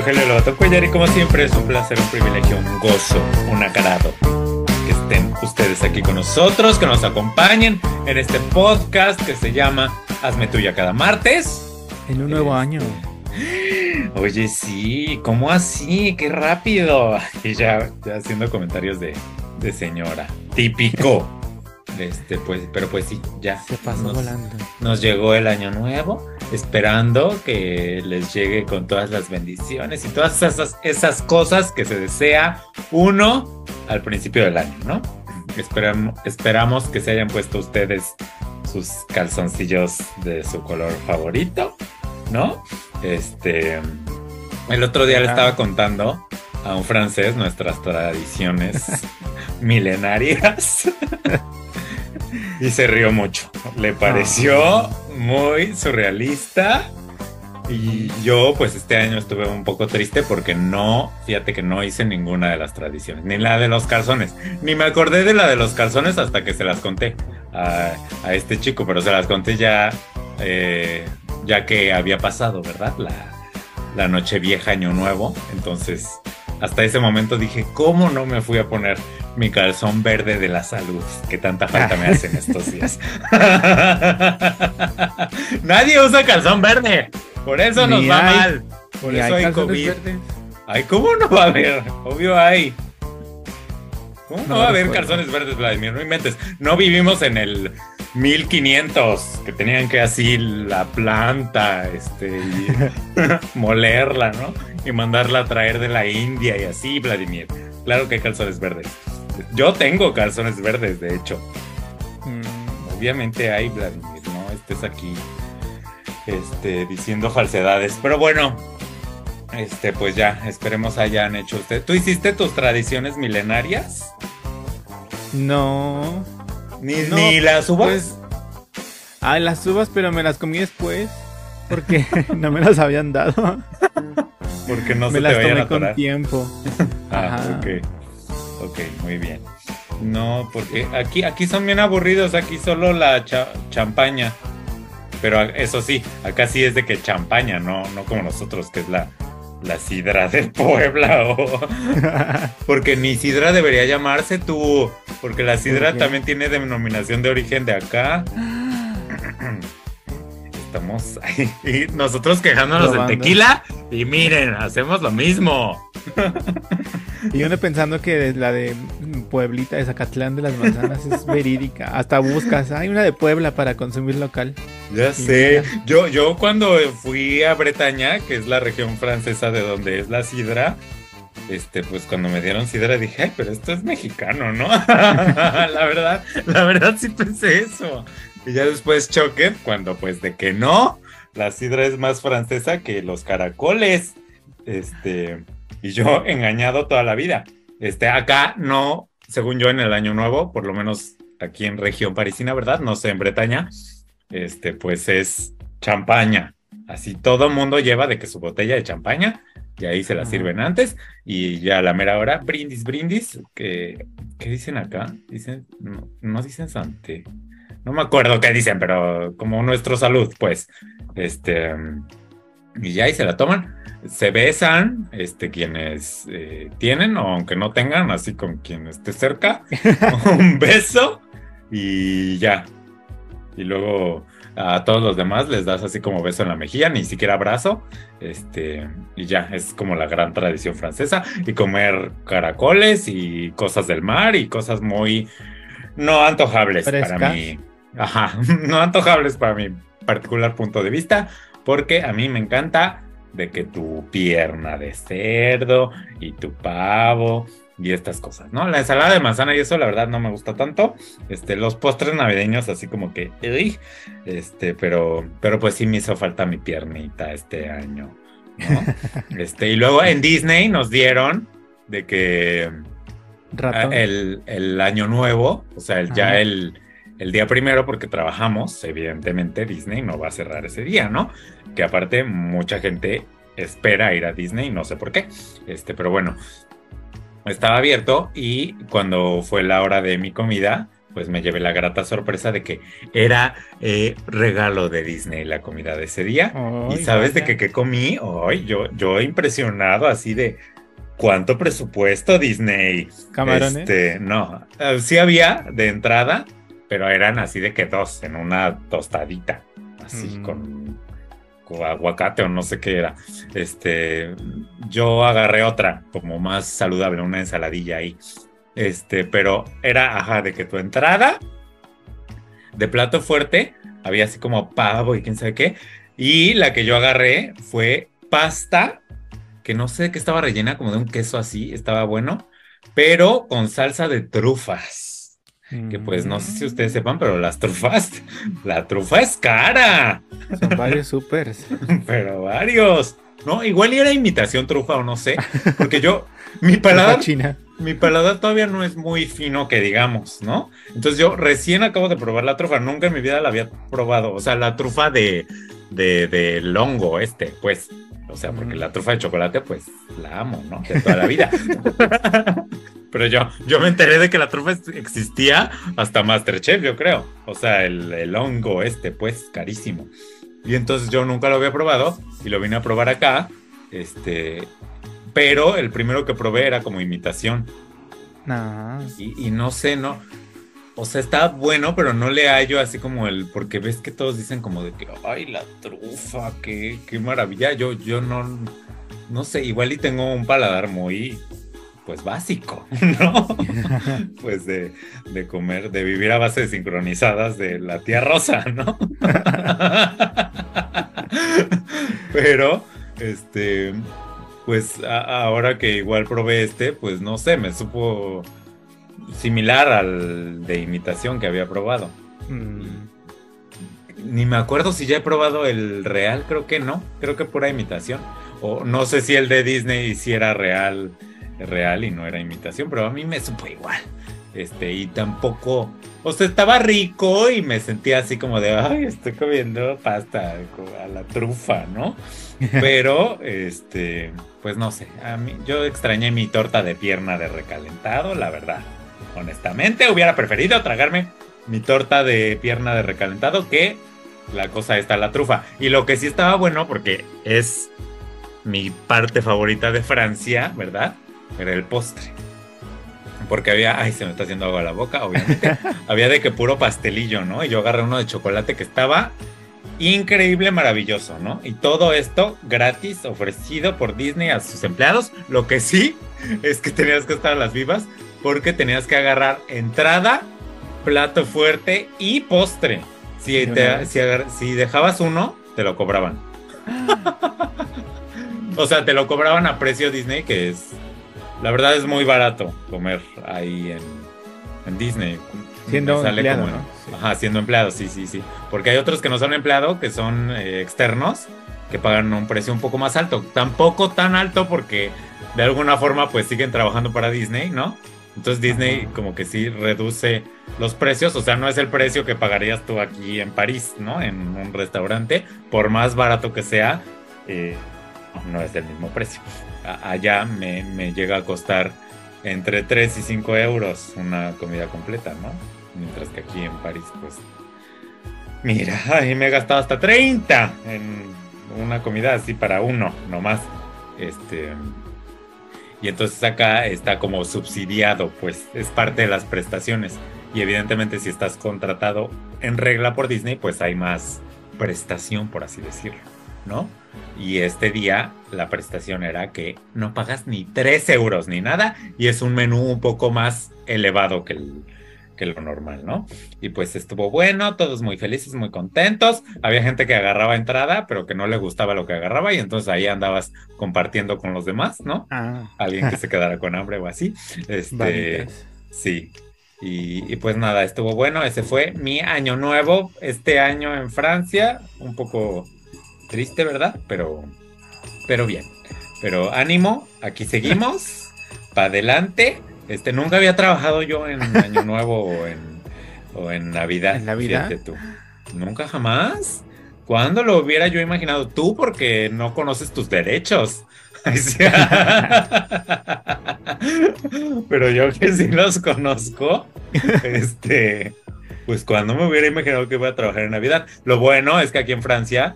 Rogelio Lobato Cuellar y como siempre es un placer, un privilegio, un gozo, un agrado que estén ustedes aquí con nosotros, que nos acompañen en este podcast que se llama Hazme Tuya cada martes. En un nuevo año. Oye, sí, ¿cómo así? ¡Qué rápido! Y ya, ya haciendo comentarios de, de señora. Típico. Este, pues, pero pues sí, ya. Se pasó nos, volando. Nos llegó el año nuevo, esperando que les llegue con todas las bendiciones y todas esas, esas cosas que se desea uno al principio del año, ¿no? Esperamos, esperamos que se hayan puesto ustedes sus calzoncillos de su color favorito, ¿no? Este, el otro día le estaba contando a un francés nuestras tradiciones milenarias y se rió mucho. Le pareció muy surrealista. Y yo pues este año estuve un poco triste porque no, fíjate que no hice ninguna de las tradiciones, ni la de los calzones, ni me acordé de la de los calzones hasta que se las conté a, este chico, pero se las conté ya, eh, ya que había pasado, ¿verdad? La, la noche vieja, año nuevo, entonces hasta ese momento dije, ¿cómo no me fui a poner mi calzón verde de la salud que tanta falta me hacen estos días? Nadie usa calzón verde, por eso Ni nos va hay- mal, por ¿Y eso hay COVID. verdes? Ay, ¿cómo no va a haber? Obvio hay. ¿Cómo no, No va a haber calzones verdes, Vladimir? No inventes. No vivimos en el 1500, que tenían que así la planta, este, y molerla, ¿no? Y mandarla a traer de la India y así, Vladimir. Claro que hay calzones verdes. Yo tengo calzones verdes, de hecho. Mm, Obviamente hay, Vladimir, no estés aquí este, diciendo falsedades. Pero bueno, este, pues ya, esperemos hayan hecho usted. ¿Tú hiciste tus tradiciones milenarias? No. ¿Ni, No, ni las uvas? Pues. Ah, las uvas, pero me las comí después. Porque no me las habían dado. Porque no me se las te vayan tomé a con tiempo. Ah, Ajá. ok. Ok, muy bien. No, porque aquí, aquí son bien aburridos, aquí solo la cha- champaña. Pero eso sí, acá sí es de que champaña, no, no como nosotros, que es la, la sidra de Puebla. O... Porque ni sidra debería llamarse tú, porque la sidra también tiene denominación de origen de acá. Estamos ahí, y nosotros quejándonos Probando. tequila y miren, hacemos lo mismo. y uno pensando que la de Pueblita de Zacatlán de las Manzanas es verídica. Hasta buscas, hay una de Puebla para consumir local. Ya Y sé. mira. Yo, yo cuando fui a Bretaña, que es la región francesa de donde es la sidra, este, pues cuando me dieron sidra dije, ay, pero esto es mexicano, ¿no? la verdad, la verdad sí pensé eso. Y ya después choque cuando pues de que no, la sidra es más francesa que los caracoles. Este, y yo engañado toda la vida. Este, acá no, según yo en el año nuevo, por lo menos aquí en región parisina, ¿verdad? No sé, en Bretaña, este, pues es champaña. Así todo mundo lleva de que su botella de champaña y ahí se la sirven antes y ya a la mera hora, brindis, brindis, que, ¿qué dicen acá? Dicen, no, no dicen sante. No me acuerdo qué dicen, pero como nuestro salud, pues, este, y ya ahí se la toman, se besan, este, quienes eh, tienen o aunque no tengan, así con quien esté cerca, un beso y ya. Y luego a todos los demás les das así como beso en la mejilla, ni siquiera abrazo, este, y ya, es como la gran tradición francesa, y comer caracoles y cosas del mar y cosas muy no antojables para mí. Ajá, no antojables para mi particular punto de vista, porque a mí me encanta de que tu pierna de cerdo y tu pavo y estas cosas, ¿no? La ensalada de manzana y eso la verdad no me gusta tanto. Este, los postres navideños así como que, uy, este, pero, pero pues sí me hizo falta mi piernita este año, ¿no? este, y luego en Disney nos dieron de que Ratón. el, el año nuevo, o sea, el- ya el, el día primero, porque trabajamos, evidentemente Disney no va a cerrar ese día, ¿no? Que aparte mucha gente espera ir a Disney, no sé por qué, este, pero bueno, estaba abierto y cuando fue la hora de mi comida, pues me llevé la grata sorpresa de que era eh, regalo de Disney la comida de ese día. ¿Y sabes de qué, comí? Hoy yo, yo impresionado así de cuánto presupuesto Disney. ¿Camarones? Este, no, eh, sí había de entrada, pero eran así de que dos en una tostadita, así Mm. con, con aguacate o no sé qué era. Este, yo agarré otra como más saludable, una ensaladilla ahí. Este, pero era, ajá, de que tu entrada de plato fuerte había así como pavo y quién sabe qué. Y la que yo agarré fue pasta, que no sé qué estaba rellena, como de un queso así, estaba bueno, pero con salsa de trufas. Que pues no sé si ustedes sepan, pero las trufas, la trufa es cara, Son varios supers. pero varios. No, igual era imitación trufa o no sé, porque yo, mi paladar china. mi paladar todavía no es muy fino que digamos, ¿no? Entonces yo recién acabo de probar la trufa, nunca en mi vida la había probado, o sea, la trufa de, de, del hongo este, pues, o sea, porque la trufa de chocolate, pues, la amo, ¿no? De toda la vida. Pero yo, yo me enteré de que la trufa existía hasta Masterchef, yo creo. O sea, el, el hongo este, pues, carísimo. Y entonces yo nunca lo había probado y lo vine a probar acá, este... Pero el primero que probé era como imitación. No. Y, y no sé, no. O sea, está bueno, pero no le hallo así como el. Porque ves que todos dicen como de que, ay, la trufa, qué, qué maravilla. Yo, yo no. No sé, igual y tengo un paladar muy. Pues básico, ¿no? pues de, de comer, de vivir a base de sincronizadas de la tía Rosa, ¿no? pero, este. Pues a- ahora que igual probé este, pues no sé, me supo similar al de imitación que había probado. Mm, Ni me acuerdo si ya he probado el real, creo que no, creo que pura imitación. O no sé si el de Disney si era real, real y no era imitación, pero a mí me supo igual. Este, y tampoco, o sea, estaba rico y me sentía así como de, ay, estoy comiendo pasta a la trufa, ¿no? Pero, este, pues no sé, a mí, yo extrañé mi torta de pierna de recalentado, la verdad. Honestamente, hubiera preferido tragarme mi torta de pierna de recalentado que la cosa esta, la trufa. Y lo que sí estaba bueno, porque es mi parte favorita de Francia, ¿verdad? Era el postre. Porque había, ay, se me está haciendo agua la boca, obviamente. había de que puro pastelillo, ¿no? Y yo agarré uno de chocolate que estaba increíble, maravilloso, ¿no? Y todo esto gratis, ofrecido por Disney a sus empleados. Lo que sí es que tenías que estar a las vivas porque tenías que agarrar entrada, plato fuerte y postre. Si, te- si, dejabas uno, te lo cobraban. o sea, te lo cobraban a precio Disney, que es. La verdad es muy barato comer ahí en, en Disney. Siendo empleado, como en- ¿no? Sí. Ajá, siendo empleado, sí, sí, sí. Porque hay otros que no son empleado, que son eh, externos, que pagan un precio un poco más alto. Tampoco tan alto porque de alguna forma pues siguen trabajando para Disney, ¿no? Entonces Disney Ajá. como que sí reduce los precios, o sea, no es el precio que pagarías tú aquí en París, ¿no? En un restaurante, por más barato que sea, eh, no es el mismo precio. A- allá me, me llega a costar entre 3 y 5 euros una comida completa, ¿no? Mientras que aquí en París, pues. Mira, ahí me he gastado hasta 30 en una comida así para uno, nomás. Este. Y entonces acá está como subsidiado, pues es parte de las prestaciones. Y evidentemente, si estás contratado en regla por Disney, pues hay más prestación, por así decirlo, ¿no? Y este día la prestación era que no pagas ni 3 euros ni nada y es un menú un poco más elevado que el, que lo normal, ¿no? Y pues estuvo bueno, todos muy felices, muy contentos. Había gente que agarraba entrada, pero que no le gustaba lo que agarraba y entonces ahí andabas compartiendo con los demás, ¿no? Ah, Alguien que se quedara con hambre o así. Este, sí. Y, y pues nada, estuvo bueno. Ese fue mi año nuevo este año en Francia. Un poco triste, ¿verdad? Pero, pero bien. Pero ánimo, aquí seguimos. para adelante. Este, nunca había trabajado yo en Año Nuevo o en, o en Navidad. ¿En Navidad? tú. Nunca jamás. ¿Cuándo lo hubiera yo imaginado? Tú, porque no conoces tus derechos. Pero yo que sí los conozco, este, pues cuando me hubiera imaginado que iba a trabajar en Navidad. Lo bueno es que aquí en Francia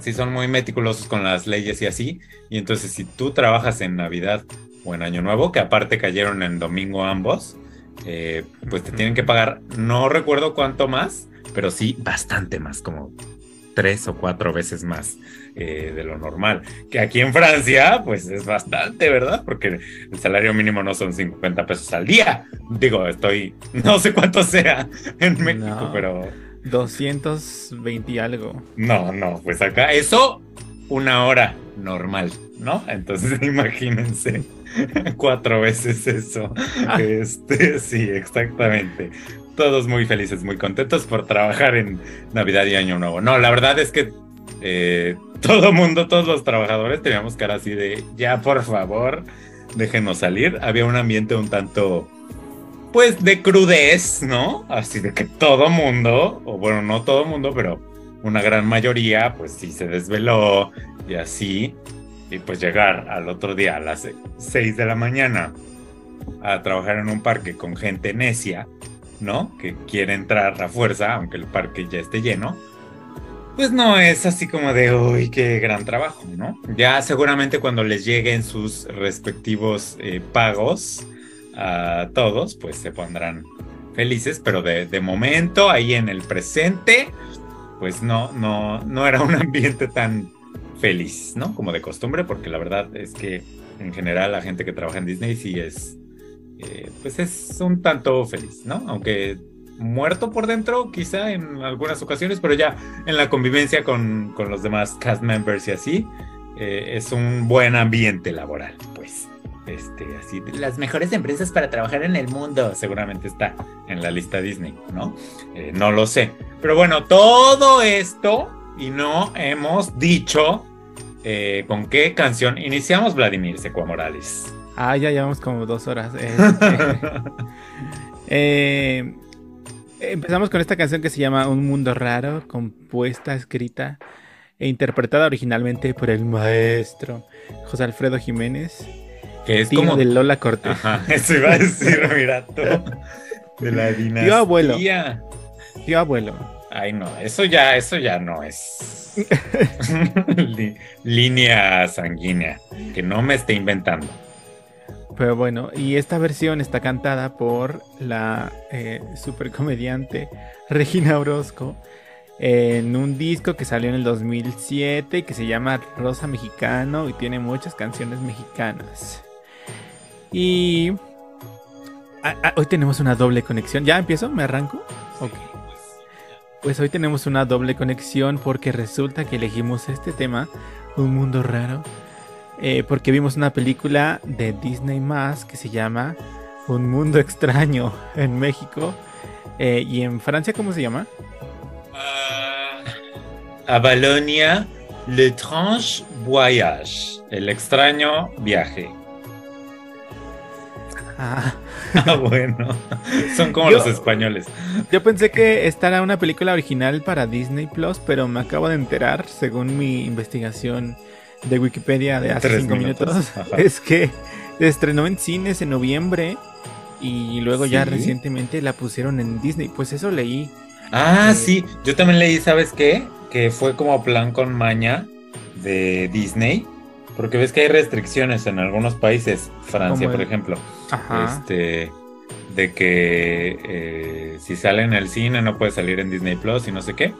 sí son muy meticulosos con las leyes y así. Y entonces si tú trabajas en Navidad o en Año Nuevo, que aparte cayeron en domingo ambos, eh, pues te tienen que pagar, no recuerdo cuánto más, pero sí bastante más, como tres o cuatro veces más eh, de lo normal. Que aquí en Francia, pues es bastante, ¿verdad? Porque el salario mínimo no son 50 pesos al día. Digo, estoy, no sé cuánto sea en México, No. pero 220 y algo. no, no, pues acá eso, una hora normal, ¿no? Entonces imagínense cuatro veces eso. Ah. Este, sí, exactamente. Todos muy felices, muy contentos por trabajar en Navidad y Año Nuevo. No, la verdad es que eh, todo mundo, todos los trabajadores teníamos cara así de, ya por favor, déjenos salir. Había un ambiente un tanto, pues, de crudez, ¿no? Así de que todo mundo, o bueno, no todo mundo, pero una gran mayoría, pues sí se desveló y así. Y pues llegar al otro día a las 6 de la mañana a trabajar en un parque con gente necia, ¿no? Que quiere entrar a fuerza, aunque el parque ya esté lleno. Pues no es así como de, uy, qué gran trabajo, ¿no? Ya seguramente cuando les lleguen sus respectivos eh, pagos a todos, pues se pondrán felices, pero de, de momento, ahí en el presente, pues no, no, no era un ambiente tan feliz, ¿no? Como de costumbre, porque la verdad es que en general la gente que trabaja en Disney sí es, eh, pues es un tanto feliz, ¿no? Aunque muerto por dentro, quizá en algunas ocasiones, pero ya en la convivencia con, con los demás cast members y así, eh, es un buen ambiente laboral, pues. Este, así, las mejores empresas para trabajar en el mundo, seguramente está en la lista Disney, ¿no? Eh, no lo sé. Pero bueno, todo esto y no hemos dicho eh, con qué canción iniciamos Vladimir Secua Morales. Ah, ya llevamos como dos horas. Este, eh, empezamos con esta canción que se llama Un Mundo Raro, compuesta, escrita e interpretada originalmente por el maestro José Alfredo Jiménez, Que es tío como. de Lola Cortés. Ajá, eso iba a decir, mira tú. De la dinastía. Tío abuelo. Tío abuelo. Ay, no, eso ya, eso ya no es. Línea sanguínea. Que no me esté inventando. Pero bueno, y esta versión está cantada por la eh, supercomediante Regina Orozco en un disco que salió en el 2007 que se llama Rosa Mexicano y tiene muchas canciones mexicanas. Y ah, ah, hoy tenemos una doble conexión. ¿Ya empiezo? ¿Me arranco? Ok. Pues hoy tenemos una doble conexión porque resulta que elegimos este tema, Un Mundo Raro, eh, porque vimos una película de Disney más que se llama Un Mundo Extraño en México. Eh, y en Francia, ¿cómo se llama? A Balonia, L'étrange voyage. El extraño viaje. Ah, Ah, bueno. Son como Yo- los españoles. yo pensé que esta era una película original para Disney Plus, pero me acabo de enterar, según mi investigación de Wikipedia de hace Tres cinco minutos. minutos, Ajá. es que se estrenó en cines en noviembre y luego ya recientemente la pusieron en Disney. Pues eso leí. Ah, Eh, sí. Yo también leí, ¿sabes qué? Que fue como plan con maña de Disney. Porque ves que hay restricciones en algunos países. Francia, por ejemplo. Ajá. Este. De que eh, si sale en el cine no puede salir en Disney Plus y no sé qué.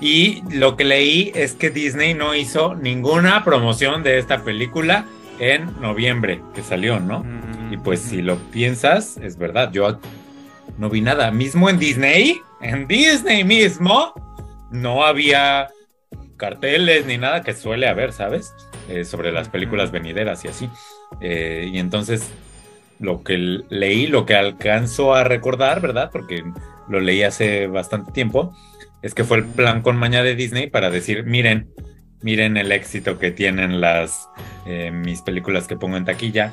Y lo que leí es que Disney no hizo ninguna promoción de esta película en noviembre que salió, ¿no? Mm, Y pues si lo piensas, es verdad. Yo no vi nada. Mismo en Disney, en Disney mismo, no había carteles ni nada que suele haber, ¿sabes? Eh, sobre las películas venideras y así. Eh, y entonces lo que leí, lo que alcanzo a recordar, ¿verdad? Porque lo leí hace bastante tiempo, es que fue el plan con maña de Disney para decir, miren, miren el éxito que tienen las eh, mis películas que pongo en taquilla.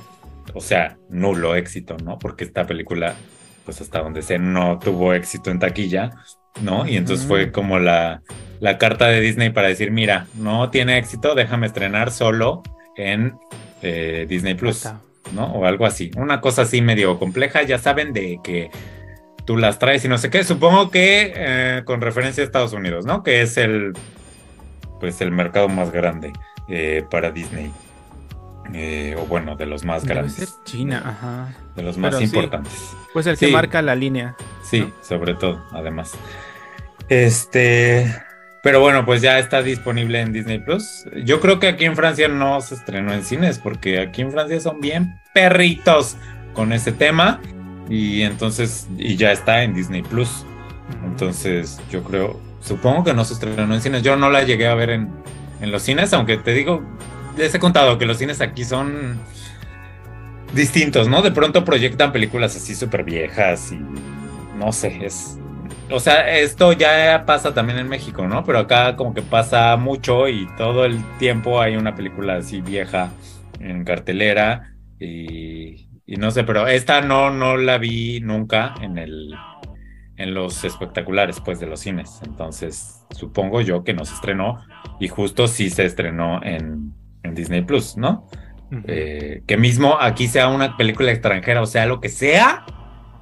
O sea, nulo éxito, ¿no? Porque esta película, pues hasta donde sé, no tuvo éxito en taquilla, ¿no? Y entonces fue como la, la carta de Disney para decir, mira, no tiene éxito, déjame estrenar solo en eh, Disney Plus, ¿no? O algo así. Una cosa así medio compleja, ya saben de que tú las traes y no sé qué. Supongo que eh, con referencia a Estados Unidos, ¿no? Que es el, pues el mercado más grande eh, para Disney. O bueno, de los más Debe grandes. ser China, ajá. De los más Pero sí. importantes. Pues el que Sí. marca la línea. Sí, ¿no? sobre todo, además. Este, pero bueno, pues ya está disponible en Disney Plus. Yo creo que aquí en Francia no se estrenó en cines, porque aquí en Francia son bien perritos con ese tema. Y entonces, y ya está en Disney Plus. Entonces, yo creo, supongo que no se estrenó en cines. Yo no la llegué a ver en, en los cines, aunque te digo, les he contado que los cines aquí son distintos, ¿no? De pronto proyectan películas así súper viejas y no sé, es... O sea, esto ya pasa también en México, ¿no? Pero acá como que pasa mucho y todo el tiempo hay una película así vieja en cartelera y, y no sé, pero esta no, no la vi nunca en el en los espectaculares pues de los cines. Entonces, supongo yo que no se estrenó y justo sí se estrenó en, en Disney Plus, ¿no? Eh, que mismo aquí sea una película extranjera, o sea, lo que sea,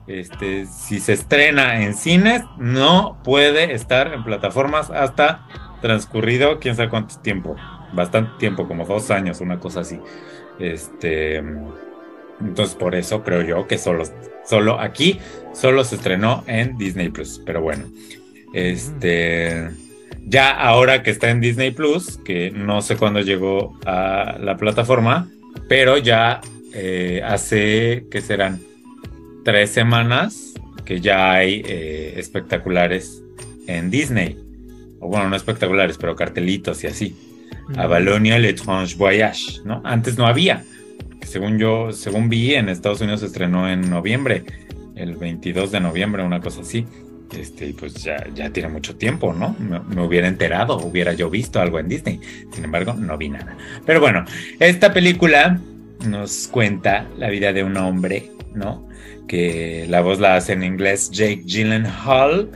este, si se estrena en cines, no puede estar en plataformas hasta transcurrido quién sabe cuánto tiempo, bastante tiempo, como dos años, una cosa así. Este, entonces por eso creo yo que solo, solo aquí, solo se estrenó en Disney Plus, pero bueno, este, ya ahora que está en Disney Plus, que no sé cuándo llegó a la plataforma, pero ya eh, hace que serán tres semanas que ya hay eh, espectaculares en Disney. O bueno, no espectaculares, pero cartelitos y así. Ujú. A Valonia L'étrange Voyage, ¿no? Antes no había. Según yo, según vi, en Estados Unidos se estrenó en noviembre, el 22 de noviembre, una cosa así. Este, pues ya, tiene mucho tiempo, ¿no? Me, me hubiera enterado, hubiera yo visto algo en Disney. Sin embargo, no vi nada. Pero bueno, esta película nos cuenta la vida de un hombre, ¿no? Que la voz la hace en inglés Jake Gyllenhaal.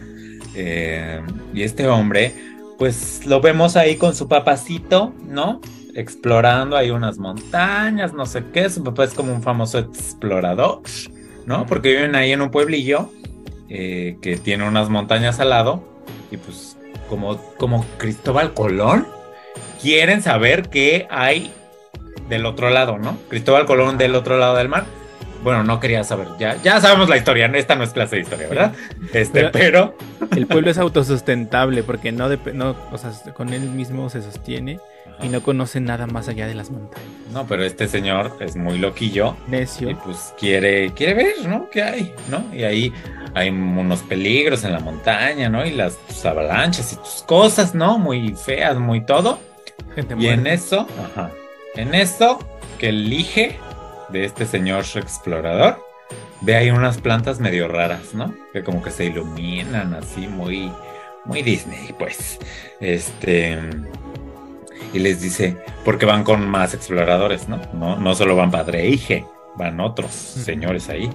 eh, y este hombre, pues lo vemos ahí con su papacito, ¿no? Explorando ahí unas montañas, no sé qué. Su papá es como un famoso explorador, ¿no? Porque viven ahí en un pueblillo eh, que tiene unas montañas al lado. Y pues, como, como Cristóbal Colón, quieren saber qué hay del otro lado, ¿no? Cristóbal Colón del otro lado del mar. Bueno, no quería saber, ya, ya sabemos la historia, esta no es clase de historia, ¿verdad? Este, pero El pueblo es autosustentable porque no, no o sea, con él mismo se sostiene y no conoce nada más allá de las montañas. No, pero este señor es muy loquillo y Necio. pues quiere, quiere ver, ¿no? ¿Qué hay? ¿No? Y ahí hay unos peligros en la montaña, ¿no? Y las tus avalanchas y tus cosas, ¿no? Muy feas, muy todo. Gente Y en eso, ajá, en eso que elige de este señor explorador, ve ahí unas plantas medio raras, ¿no? Que como que se iluminan así, muy, muy Disney, pues. Este. Y les dice, porque van con más exploradores, ¿no? No, no solo van padre e hije, van otros señores ahí.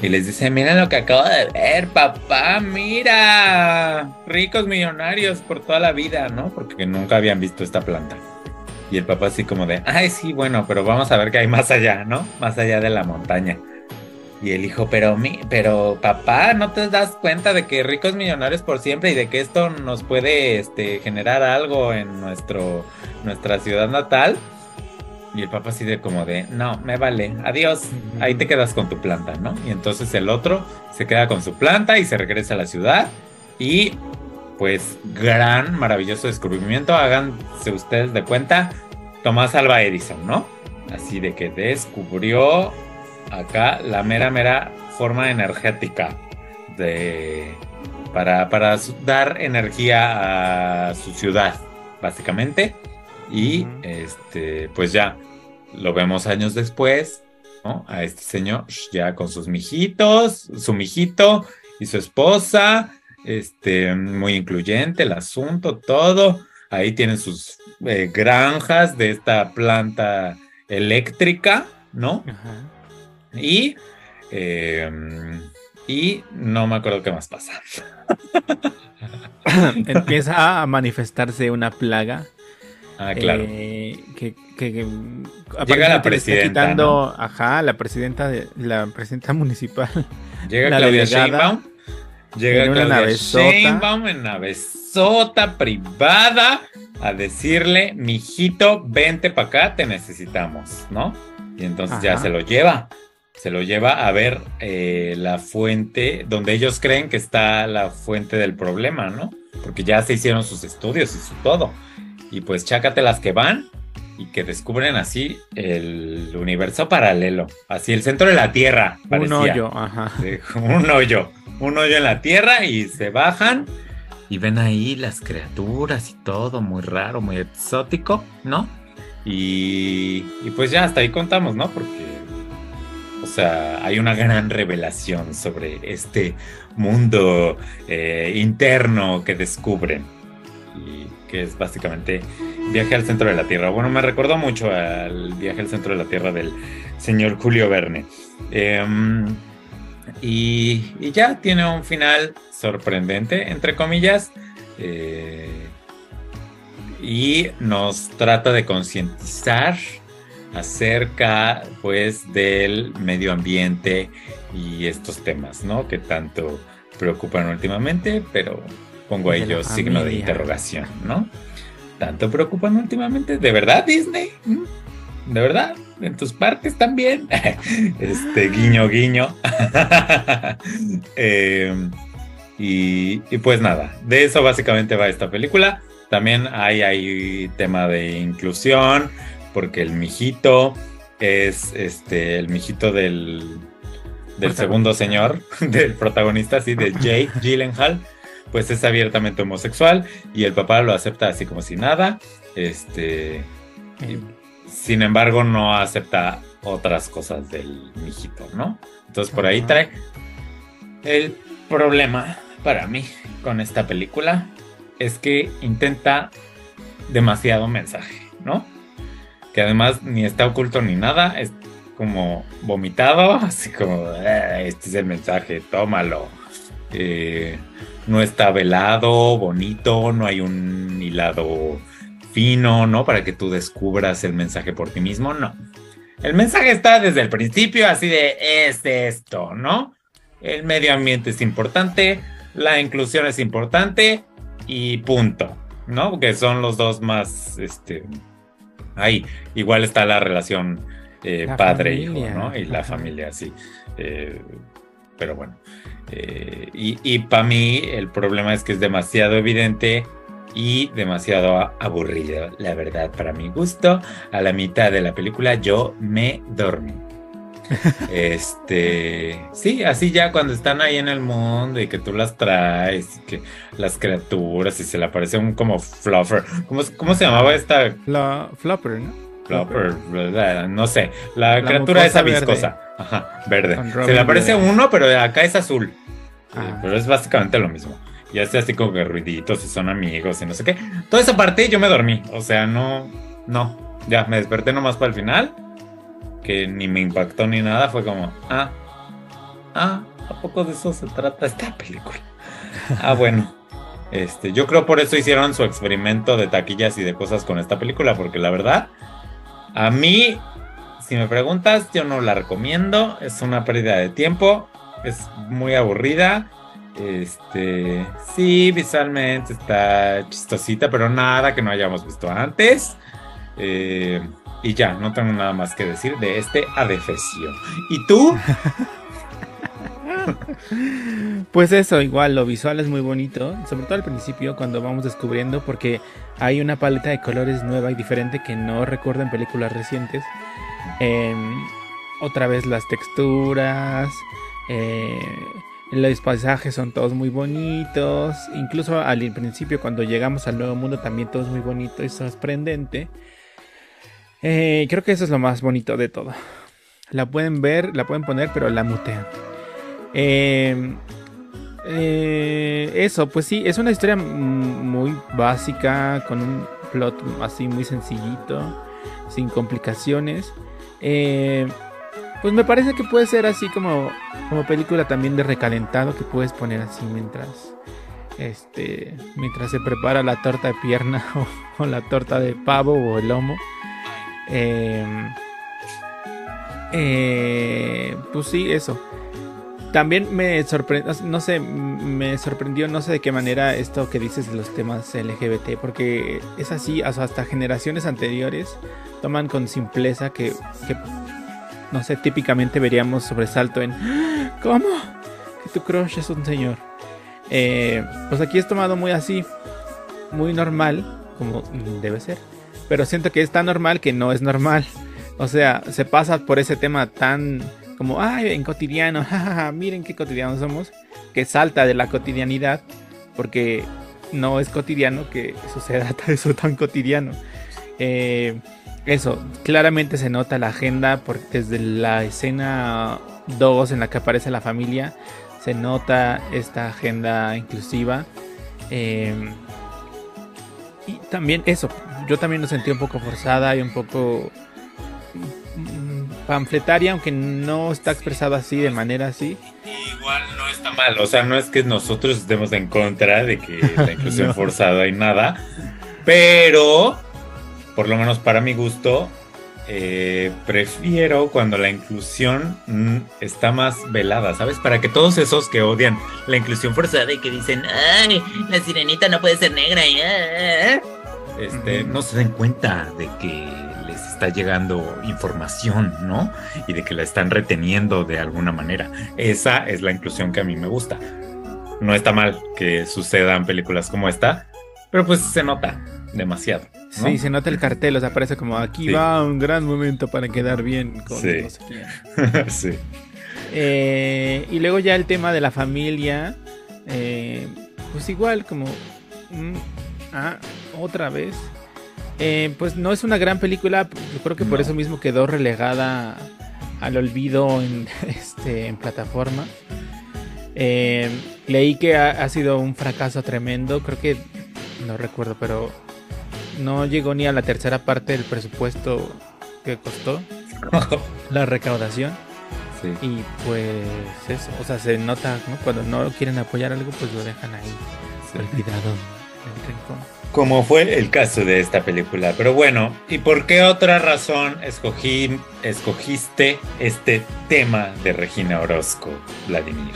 Y les dice, mira lo que acabo de ver, papá, mira. Ricos millonarios por toda la vida, ¿no? Porque nunca habían visto esta planta. Y el papá así como de, ay, sí, bueno, pero vamos a ver qué hay más allá, ¿no? Más allá de la montaña. Y el hijo, pero mi, pero papá, ¿no te das cuenta de que ricos millonarios por siempre y de que esto nos puede este, generar algo en nuestro, nuestra ciudad natal? Y el papá así de como de, no, me vale, adiós, ahí te quedas con tu planta, ¿no? Y entonces el otro se queda con su planta y se regresa a la ciudad y pues gran, maravilloso descubrimiento, háganse ustedes de cuenta, Tomás Alba Edison, ¿no? Así de que descubrió acá la mera, mera forma energética, de, para, para dar energía a su ciudad, básicamente. Y este, pues ya lo vemos años después, ¿no? A este señor ya con sus mijitos, su mijito y su esposa, este, muy incluyente el asunto, todo. Ahí tienen sus eh, granjas de esta planta eléctrica, ¿no? Ajá. Y, eh, y no me acuerdo qué más pasa. Empieza a manifestarse una plaga. Ah, claro. eh, que, que- que, Llega la presidenta, quitando, ajá, la presidenta de la presidenta municipal. Llega la Claudia delegada Sheinbaum. Llega en una navezota. Sheinbaum en navezota privada a decirle, mijito, vente para acá, te necesitamos, ¿no? Y entonces ya se lo lleva. Se lo lleva a ver eh, la fuente, donde ellos creen que está la fuente del problema, ¿no? Porque ya se hicieron sus estudios y su todo. Y pues chácate las que van y que descubren así el universo paralelo. Así el centro de la Tierra. Un hoyo, ajá. Sí, un hoyo, un hoyo en la tierra y se bajan y ven ahí las criaturas y todo, muy raro, muy exótico, ¿no? Y, y pues ya hasta ahí contamos, ¿no? Porque, o sea, hay una gran revelación sobre este mundo eh, interno que descubren y que es básicamente viaje al centro de la Tierra. Bueno, me recordó mucho al viaje al centro de la Tierra del señor Julio Verne. Em, y, y ya tiene un final sorprendente, entre comillas. eh, y nos trata de concientizar acerca, pues, del medio ambiente y estos temas, ¿no? Que tanto preocupan últimamente, pero pongo a Y de la ellos signo de interrogación, ¿no? Tanto preocupan últimamente, ¿de verdad, Disney? ¿Mm? ¿De verdad? ¿En tus parques también? este, guiño, guiño. Eh, y, y pues nada, de eso básicamente va esta película. También hay tema de inclusión, porque el mijito es este el mijito del, del segundo señor, del protagonista, así, de Jake Gyllenhaal, pues es abiertamente homosexual y el papá lo acepta así como si nada. Este, sin embargo, no acepta otras cosas del mijito, ¿no? Entonces por ahí trae el problema para mí con esta película es que intenta demasiado mensaje, ¿no? Que además ni está oculto ni nada, es como vomitado, así como, "Ah, este es el mensaje, tómalo. Eh, no está velado, bonito, no hay un hilado fino, ¿no? Para que tú descubras el mensaje por ti mismo, no. El mensaje está desde el principio, así de, es esto, ¿no? El medio ambiente es importante, la inclusión es importante y punto, ¿no? Que son los dos más, este, ahí. Igual está la relación eh, padre-hijo. ¿no? Y la Ajá. familia, sí. Eh, pero bueno. Eh, y y para mí el problema es que es demasiado evidente y demasiado aburrido, la verdad, para mi gusto. A la mitad de la película yo me dormí. Este, sí, así ya cuando están ahí en el mundo y que tú las traes, que las criaturas y se le aparece un como fluffer. ¿Cómo, cómo se llamaba esta Flo- Flopper, ¿no? fluffer? Bla, No sé, la, La criatura esa mucosa verde. viscosa. Ajá, verde. Se le aparece uno, pero acá es azul. Ah. Pero es básicamente lo mismo. Y hace así como que ruiditos y son amigos y no sé qué. Toda esa parte yo me dormí. O sea, no, no. Ya me desperté nomás para el final. Que ni me impactó ni nada. Fue como, ah, ah, ¿a poco de eso se trata esta película? Ah, bueno. Este, yo creo por eso hicieron su experimento de taquillas y de cosas con esta película. Porque la verdad, a mí, si me preguntas, yo no la recomiendo. Es una pérdida de tiempo. Es muy aburrida. Este, sí, visualmente está chistosita, pero nada que no hayamos visto antes. Eh, y ya, no tengo nada más que decir de este adefesio. ¿Y tú? Pues eso, igual, lo visual es muy bonito, sobre todo al principio cuando vamos descubriendo, porque hay una paleta de colores nueva y diferente que no recuerdo en películas recientes. Em, otra vez las texturas, eh, Los paisajes son todos muy bonitos. Incluso al principio, cuando llegamos al nuevo mundo, también todo es muy bonito y sorprendente. Eh, creo que eso es lo más bonito de todo. La pueden ver, la pueden poner, pero la mutean. Eh, eh, eso, pues sí, es una historia muy básica, con un plot así muy sencillito, sin complicaciones. Eh, pues me parece que puede ser así como, como película también de recalentado que puedes poner así mientras este mientras se prepara la torta de pierna o, la torta de pavo o el lomo. Em, eh, pues sí, eso. También me sorprendió, no sé, me sorprendió, no sé de qué manera esto que dices de los temas LGBT, porque es así, hasta generaciones anteriores toman con simpleza que, no sé, típicamente veríamos sobresalto en ¿Cómo? Que tu crush es un señor. Eh, pues aquí es tomado muy así, muy normal, como debe ser. Pero siento que es tan normal que no es normal. O sea, se pasa por ese tema tan como, ay, en cotidiano, miren qué cotidianos somos, que salta de la cotidianidad, porque no es cotidiano que suceda eso tan cotidiano. Eh, eso, claramente se nota la agenda porque desde la escena 2 en la que aparece la familia, se nota esta agenda inclusiva. Eh, y también eso, yo también lo sentí un poco forzada y un poco panfletaria, aunque no está expresado así de manera así. Igual no está mal, o sea, no es que nosotros estemos en contra de que la inclusión forzada y nada, pero por lo menos para mi gusto, eh, prefiero cuando la inclusión mm, está más velada, ¿sabes? Para que todos esos que odian la inclusión forzada y que dicen, ay, la sirenita no puede ser negra, y, ah", este, no se den cuenta de que está llegando información, ¿no? Y de que la están reteniendo de alguna manera. Esa es la inclusión que a mí me gusta. No está mal que sucedan películas como esta, pero pues se nota demasiado. Sí, se nota el cartel, o sea, parece como aquí va un gran momento para quedar bien con sí. sí. Eh, y luego ya el tema de la familia, eh, pues igual como... Mm, ah, otra vez. Eh, pues no es una gran película, yo creo que por eso mismo quedó relegada al olvido en, este, en plataforma. Eh, leí que ha, sido un fracaso tremendo, creo que no recuerdo, pero no llegó ni a la tercera parte del presupuesto que costó la recaudación. Y pues eso, o sea, se nota cuando no quieren apoyar algo, pues lo dejan ahí olvidado en el rincón como fue el caso de esta película. Pero bueno, ¿y por qué otra razón escogí, escogiste este tema de Regina Orozco, Vladimir?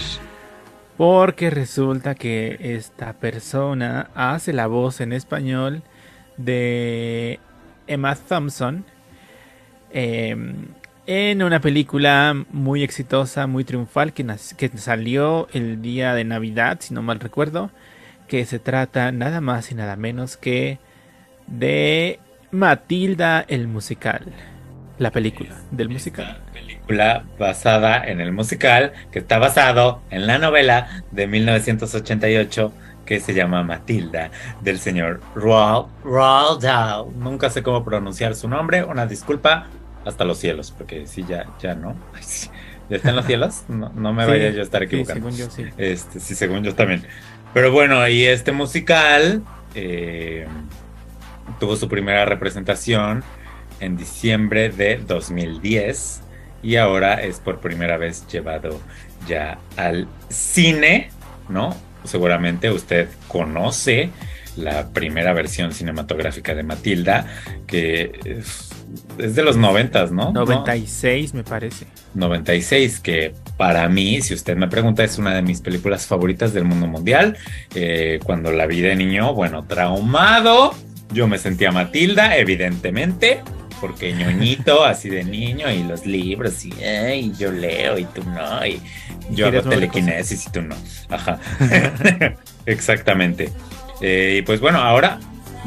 Porque resulta que esta persona hace la voz en español de Emma Thompson em, en una película muy exitosa, muy triunfal, que, que salió el día de Navidad, si no mal recuerdo que se trata nada más y nada menos que de Matilda el musical. La película del musical. película basada en el musical que está basado en la novela de 1988 que se llama Matilda del señor Roald, Dahl. Nunca sé cómo pronunciar su nombre, una disculpa hasta los cielos, porque sí, ya, ya no. ¿Ya está en los cielos? No, me vaya yo a estar equivocando. Sí, según yo sí. Este, sí, según yo también. Pero bueno, y este musical eh, tuvo su primera representación en diciembre de 2010 y ahora es por primera vez llevado ya al cine, ¿no? Seguramente usted conoce la primera versión cinematográfica de Matilda, que es, de los noventas, ¿no? 96 me parece. 96, que para mí, si usted me pregunta, es una de mis películas favoritas del mundo mundial. Eh, cuando la vi de niño, bueno, traumado. Yo me sentía Matilda, evidentemente, porque ñoñito, así de niño, y los libros, y, yo leo y tú no, y yo hago telequinesis y tú no. Ajá. Exactamente. Eh, y pues bueno, ahora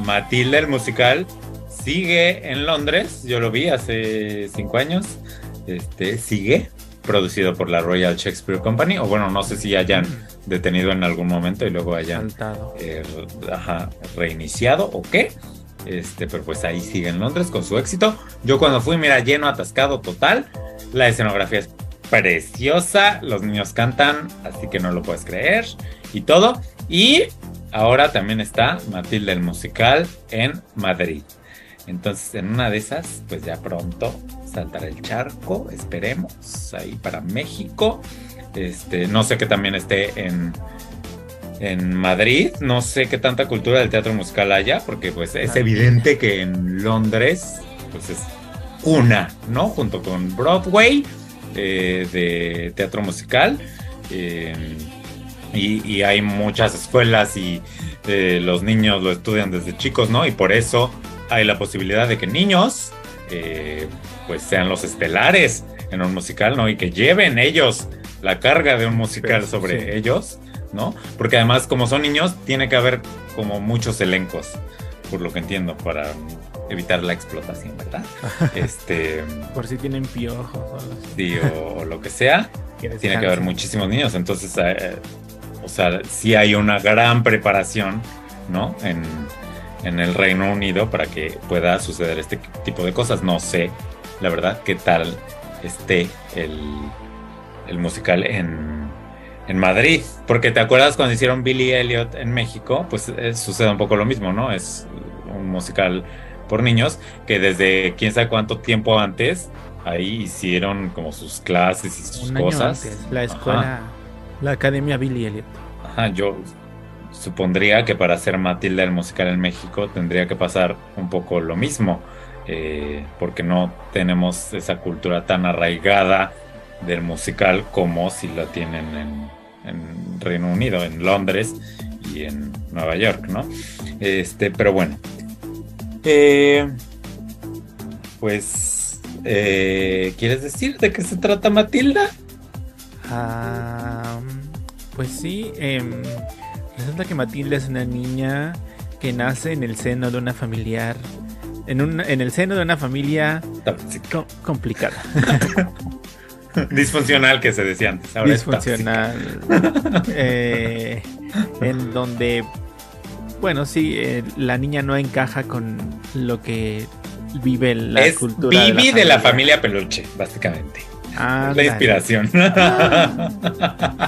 Matilda el musical sigue en Londres. Yo lo vi hace cinco años. Este sigue producido por la Royal Shakespeare Company, o bueno, no sé si hayan detenido en algún momento y luego hayan eh, ajá, reiniciado o qué. Este, pero pues ahí sigue en Londres con su éxito. Yo cuando fui, mira, lleno, atascado total. La escenografía es preciosa, los niños cantan, así que no lo puedes creer y todo. Y ahora también está Matilda el musical en Madrid. Entonces, en una de esas, pues ya pronto saltará el charco, esperemos, ahí para México. Este, no sé que también esté en, en Madrid, no sé qué tanta cultura del teatro musical haya, porque pues es evidente que en Londres, pues es una, ¿no? Junto con Broadway eh, de teatro musical. eh, y, y hay muchas escuelas y eh, los niños lo estudian desde chicos, ¿no? Y por eso hay la posibilidad de que niños pues sean los estelares en un musical, ¿no? Y que lleven ellos la carga de un musical Pero, sobre sí. ellos, ¿no? Porque además como son niños tiene que haber como muchos elencos, por lo que entiendo, para evitar la explotación, ¿verdad? este, Por si tienen piojos o sí, o, lo que sea, Que tiene que haber muchísimos niños, entonces, eh, o sea, sí hay una gran preparación, ¿no? En, en el Reino Unido para que pueda suceder este tipo de cosas. No sé, la verdad, qué tal esté el, el musical en, en Madrid. Porque te acuerdas cuando hicieron Billy Elliot en México, pues eh, sucede un poco lo mismo, ¿no? Es un musical por niños que desde quién sabe cuánto tiempo antes ahí hicieron como sus clases y sus Un año cosas. antes, la Ajá. escuela, la Academia Billy Elliot. Ajá, yo supondría que para hacer Matilda el musical en México tendría que pasar un poco lo mismo, eh, porque no tenemos esa cultura tan arraigada del musical como si la tienen en, en Reino Unido, en Londres y en Nueva York, ¿no? Este, pero bueno. Eh, pues, eh, ¿quieres decir de qué se trata Matilda? Ah, pues sí, em, resulta que Matilda es una niña que nace en el seno de una familiar, en, un, en el seno de una familia co- complicada, Disfuncional que se decía antes. Ahora es disfuncional, eh, en donde, bueno, sí, eh, la niña no encaja con lo que vive la es cultura Bibi de la familia Peluche, básicamente. Ah, la inspiración.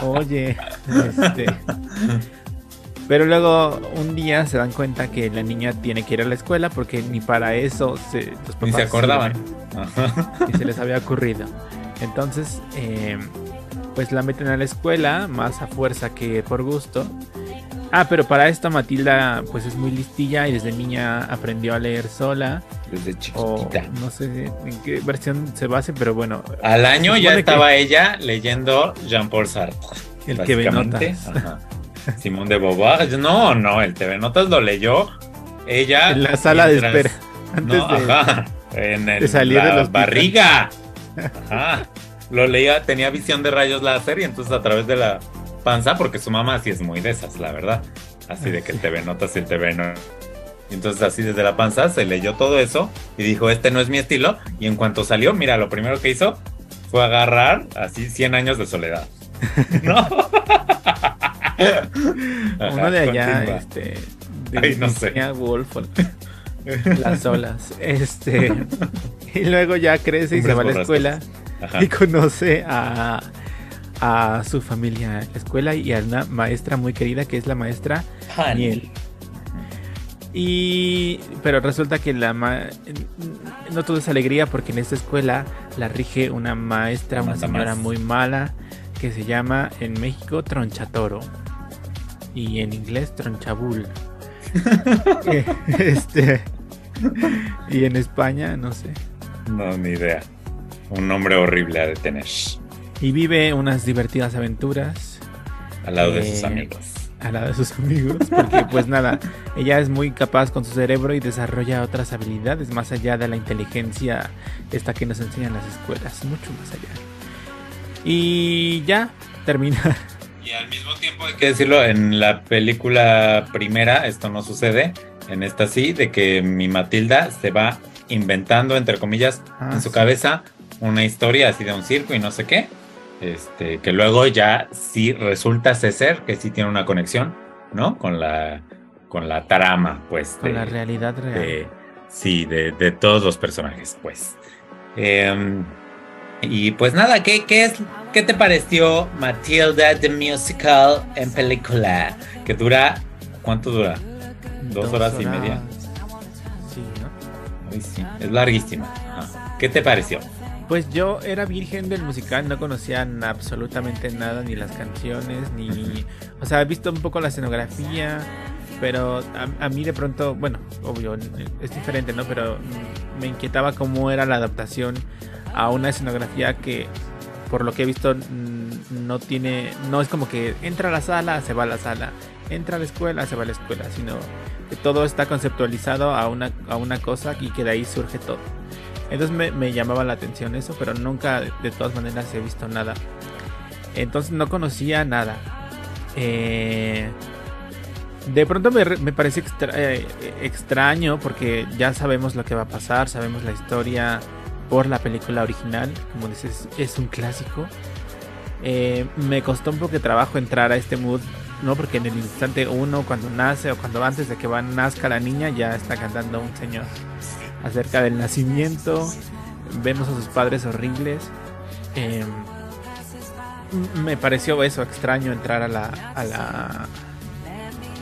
Oye, este. Pero luego un día se dan cuenta que la niña tiene que ir a la escuela porque ni para eso se, los Ni se acordaban. Ni se les había ocurrido. Entonces, eh, pues la meten a la escuela más a fuerza que por gusto. Ah, pero para esto Matilda pues es muy listilla y desde niña aprendió a leer sola. Desde O chiquitita. no sé en qué versión se base, pero bueno, Al año ya estaba ella leyendo Jean-Paul Sartre. el que notas. Ajá. Simón de Beauvoir. No, no, el TV Notas lo leyó ella. En la sala de espera. Antes No, de, ajá. En el, de salir la barriga. Ajá. Lo leía, tenía visión de rayos láser y entonces a través de la panza, porque su mamá sí es muy de esas, la verdad. Así de que el TV Notas y el TV no. Y entonces así desde la panza se leyó todo eso y dijo, este no es mi estilo. Y en cuanto salió, mira, lo primero que hizo fue agarrar así 100 años de soledad. ¿No? Uno de allá, este. De Ay, no sé. O- Las olas. Este. Y luego ya crece y se va a la escuela Ajá. y conoce a, a su familia escuela y a una maestra muy querida que es la maestra Miel. Y. Pero resulta que la ma- no todo es alegría porque en esta escuela la rige una maestra, una señora muy mala que se llama en México Tronchatoro y en inglés Tronchabul. Eh, este. Y en España, no sé. No, ni idea. Un nombre horrible ha de tener. Y vive unas divertidas aventuras Al lado de Eh, sus amigos. a la de sus amigos, porque pues nada, ella es muy capaz con su cerebro y desarrolla otras habilidades más allá de la inteligencia esta que nos enseñan las escuelas, mucho más allá. Y ya termina. Y al mismo tiempo hay que decirlo, en la película primera esto no sucede, en esta sí, de que mi Matilda se va inventando, entre comillas, Ah, en su sí. cabeza una historia así de un circo y no sé qué, este, que luego ya sí resulta ser que sí tiene una conexión, ¿no? Con la, con la trama, pues. Con la realidad real. de- sí, de, de todos los personajes, pues. Em, y pues nada, ¿qué, qué, es, ¿qué te pareció Matilda the Musical en película? Que dura, ¿cuánto dura? dos horas y media. Sí, ¿no? Ay, sí, es larguísima. Ajá. ¿Qué te pareció? Pues yo era virgen del musical, no conocía absolutamente nada, ni las canciones, ni... O sea, he visto un poco la escenografía, pero a, mí de pronto, bueno, obvio, es diferente, ¿no? Pero me inquietaba cómo era la adaptación a una escenografía que, por lo que he visto, mm, no tiene... No es como que entra a la sala, se va a la sala, entra a la escuela, se va a la escuela, sino que todo está conceptualizado a una, a una cosa y que de ahí surge todo. Entonces me, llamaba la atención eso, pero nunca de, todas maneras he visto nada. Entonces no conocía nada. Eh, de pronto me, me parece extra- eh, extraño porque ya sabemos lo que va a pasar, sabemos la historia por la película original, como dices, es un clásico. Eh, me costó un poco de trabajo entrar a este mood, ¿no? Porque en el instante uno, cuando nace o cuando antes de que va nazca la niña, ya está cantando un señor acerca del nacimiento. Vemos a sus padres horribles. Eh, m- me pareció eso extraño entrar a la, a la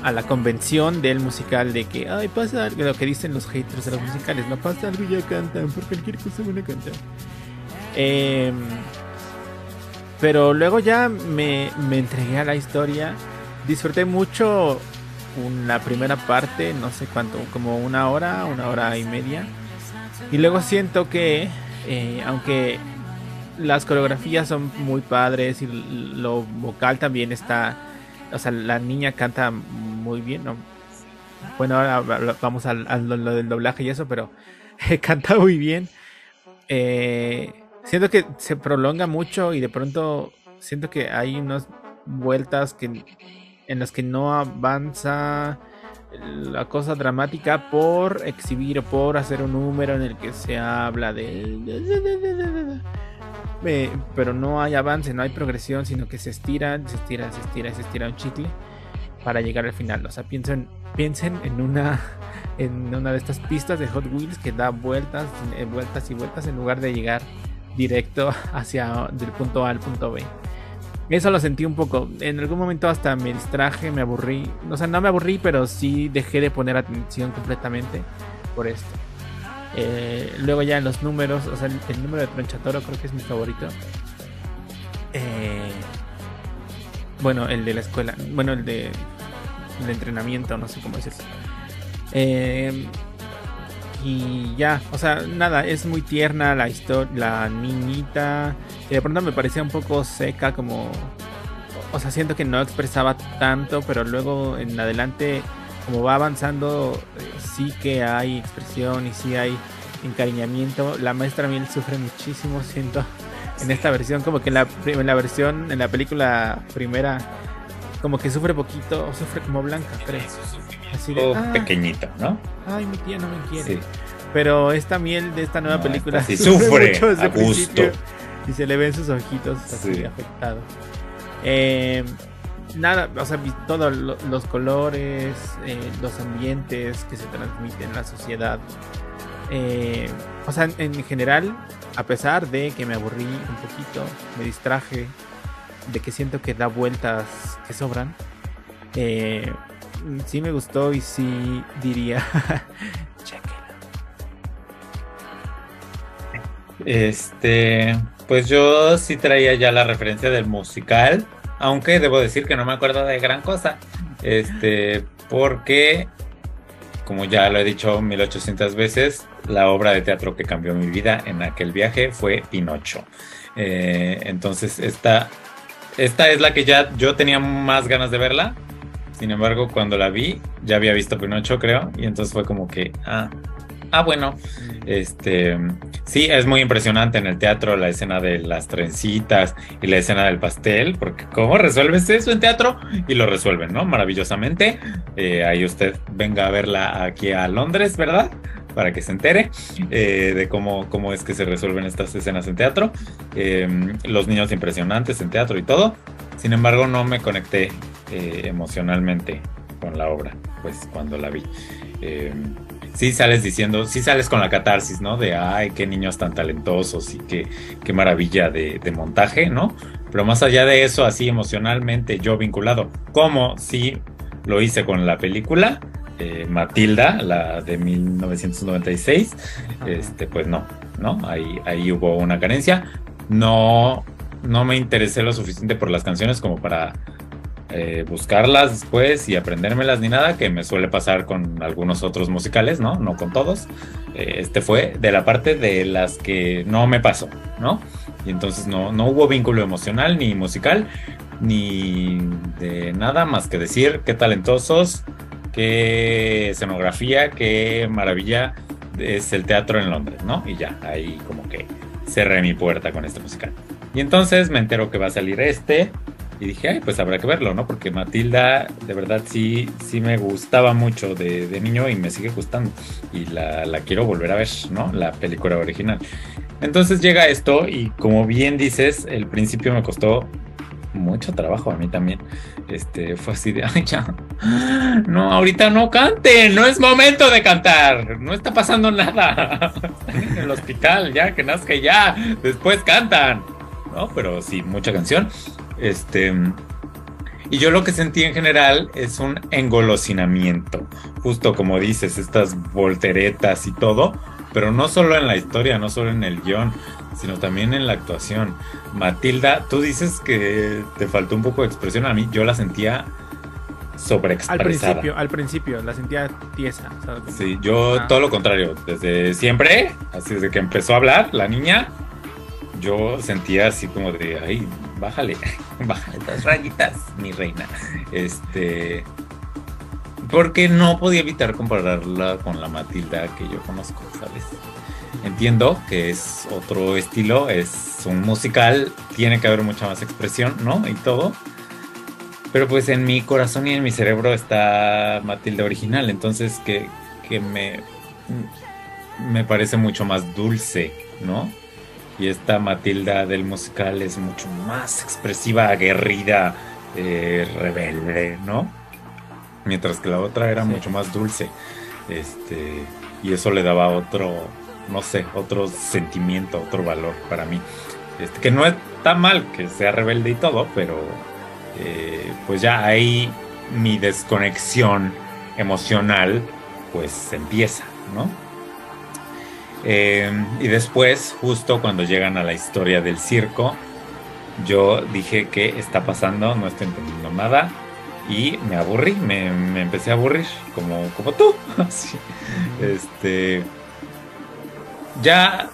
a la convención del musical de que ay pasa algo lo que dicen los haters de los musicales no pasa algo y ya cantan por cualquier cosa van a cantar Em, pero luego ya me, me entregué a la historia disfruté mucho la primera parte no sé cuánto como una hora una hora y media y luego siento que eh, aunque las coreografías son muy padres y lo vocal también está o sea la niña canta muy bien ¿no? bueno ahora vamos lo, lo del doblaje y eso pero canta muy bien Eh, siento que se prolonga mucho y de pronto siento que hay unas vueltas que en las que no avanza la cosa dramática por exhibir o por hacer un número en el que se habla de pero no hay avance, no hay progresión, sino que se estira, se estira, se estira, se estira un chicle para llegar al final. O sea, piensen, piensen en una en una de estas pistas de Hot Wheels que da vueltas, eh, vueltas y vueltas en lugar de llegar directo hacia del punto A al punto B. Eso lo sentí un poco. En algún momento hasta me distraje, me aburrí. O sea, no me aburrí, pero sí dejé de poner atención completamente por esto. Eh, luego ya en los números, o sea, el, número de Tronchatoro creo que es mi favorito. Eh, bueno, el de la escuela. Bueno, el de, el de entrenamiento, no sé cómo decirlo. Eh, y ya, o sea, nada, es muy tierna la historia, la niñita. De pronto me parecía un poco seca, como. O sea, siento que no expresaba tanto, pero luego en adelante, como va avanzando, eh, sí que hay expresión y sí hay encariñamiento. La maestra Miel sufre muchísimo, siento, en esta versión, como que en la, en la versión, en la película primera, como que sufre poquito, o sufre como blanca, creo. Así de, "Ah, pequeñito, ¿no? ay, mi tía no me quiere. Sí. Pero esta miel de esta nueva No, película sí sufre desde a gusto. y se le ven sus ojitos así Sí. afectados. Eh, nada, o sea, todos lo- los colores, eh, los ambientes que se transmiten en la sociedad. Eh, o sea, en, en general, a pesar de que me aburrí un poquito, me distraje, de que siento que da vueltas que sobran, eh, sí me gustó y sí diría. Este, pues yo sí traía ya la referencia del musical, aunque debo decir que no me acuerdo de gran cosa. Este, porque, como ya lo he dicho 1800 veces, la obra de teatro que cambió mi vida en aquel viaje fue Pinocho. Eh, entonces, esta, esta es la que ya yo tenía más ganas de verla. Sin embargo, cuando la vi, ya había visto Pinocho, creo, y entonces fue como que, ah, ah, bueno, este, sí, es muy impresionante en el teatro la escena de las trencitas y la escena del pastel, porque ¿cómo resuelves eso en teatro? Y lo resuelven, ¿no? Maravillosamente. Eh, ahí usted venga a verla aquí a Londres, ¿verdad? Para que se entere eh, de cómo, cómo es que se resuelven estas escenas en teatro. Eh, los niños impresionantes en teatro y todo. Sin embargo, no me conecté eh, emocionalmente con la obra, pues cuando la vi. Eh, sí sales diciendo, sí sales con la catarsis, ¿no? De, ay, qué niños tan talentosos y qué, qué maravilla de, de montaje, ¿no? Pero más allá de eso, así emocionalmente yo vinculado, como si lo hice con la película, eh, Matilda, la de 1996, este, pues no, ¿no? Ahí, ahí hubo una carencia. No, no me interesé lo suficiente por las canciones como para eh, buscarlas después y aprendérmelas ni nada, que me suele pasar con algunos otros musicales, ¿no? No con todos. Eh, este fue de la parte de las que no me pasó, ¿no? Y entonces no, no hubo vínculo emocional ni musical, ni de nada más que decir qué talentosos, qué escenografía, qué maravilla es el teatro en Londres, ¿no? Y ya, ahí como que cerré mi puerta con este musical. Y entonces me entero que va a salir este. Y dije, ay, pues habrá que verlo, ¿no? Porque Matilda, de verdad, sí, sí me gustaba mucho de, de niño y me sigue gustando. Y la, la, quiero volver a ver, ¿no? La película original. Entonces llega esto y como bien dices, el principio me costó mucho trabajo a mí también. Este, fue así de, ay, ya. No, ahorita no canten, no es momento de cantar, no está pasando nada. En el hospital, ya, que nazca ya, después cantan. ¿no? Pero sí, mucha canción. Este. Y yo lo que sentí en general es un engolosinamiento. Justo como dices, estas volteretas y todo. Pero no solo en la historia, no solo en el guion, sino también en la actuación. Matilda, tú dices que te faltó un poco de expresión. A mí yo la sentía sobreexpresada. Al principio, al principio, la sentía tiesa. Sí, yo ah. todo lo contrario. Desde siempre, así desde que empezó a hablar la niña, yo sentía así como de, ay, bájale, bájale las rayitas, mi reina. Este, porque no podía evitar compararla con la Matilda que yo conozco, ¿sabes? Entiendo que es otro estilo, es un musical, tiene que haber mucha más expresión, ¿no? Y todo. Pero pues en mi corazón y en mi cerebro está Matilda original, entonces que, que me, me parece mucho más dulce, ¿no? Y esta Matilda del musical es mucho más expresiva, aguerrida, eh, rebelde, ¿no? Mientras que la otra era sí. mucho más dulce. Este, y eso le daba otro, no sé, otro sentimiento, otro valor para mí. Este, que no está mal que sea rebelde y todo, pero eh, pues ya ahí mi desconexión emocional pues empieza, ¿no? Eh, y después, justo cuando llegan a la historia del circo, yo dije, ¿qué está pasando? No estoy entendiendo nada. Y me aburrí, me, me empecé a aburrir, como, como tú. Así. Este. Ya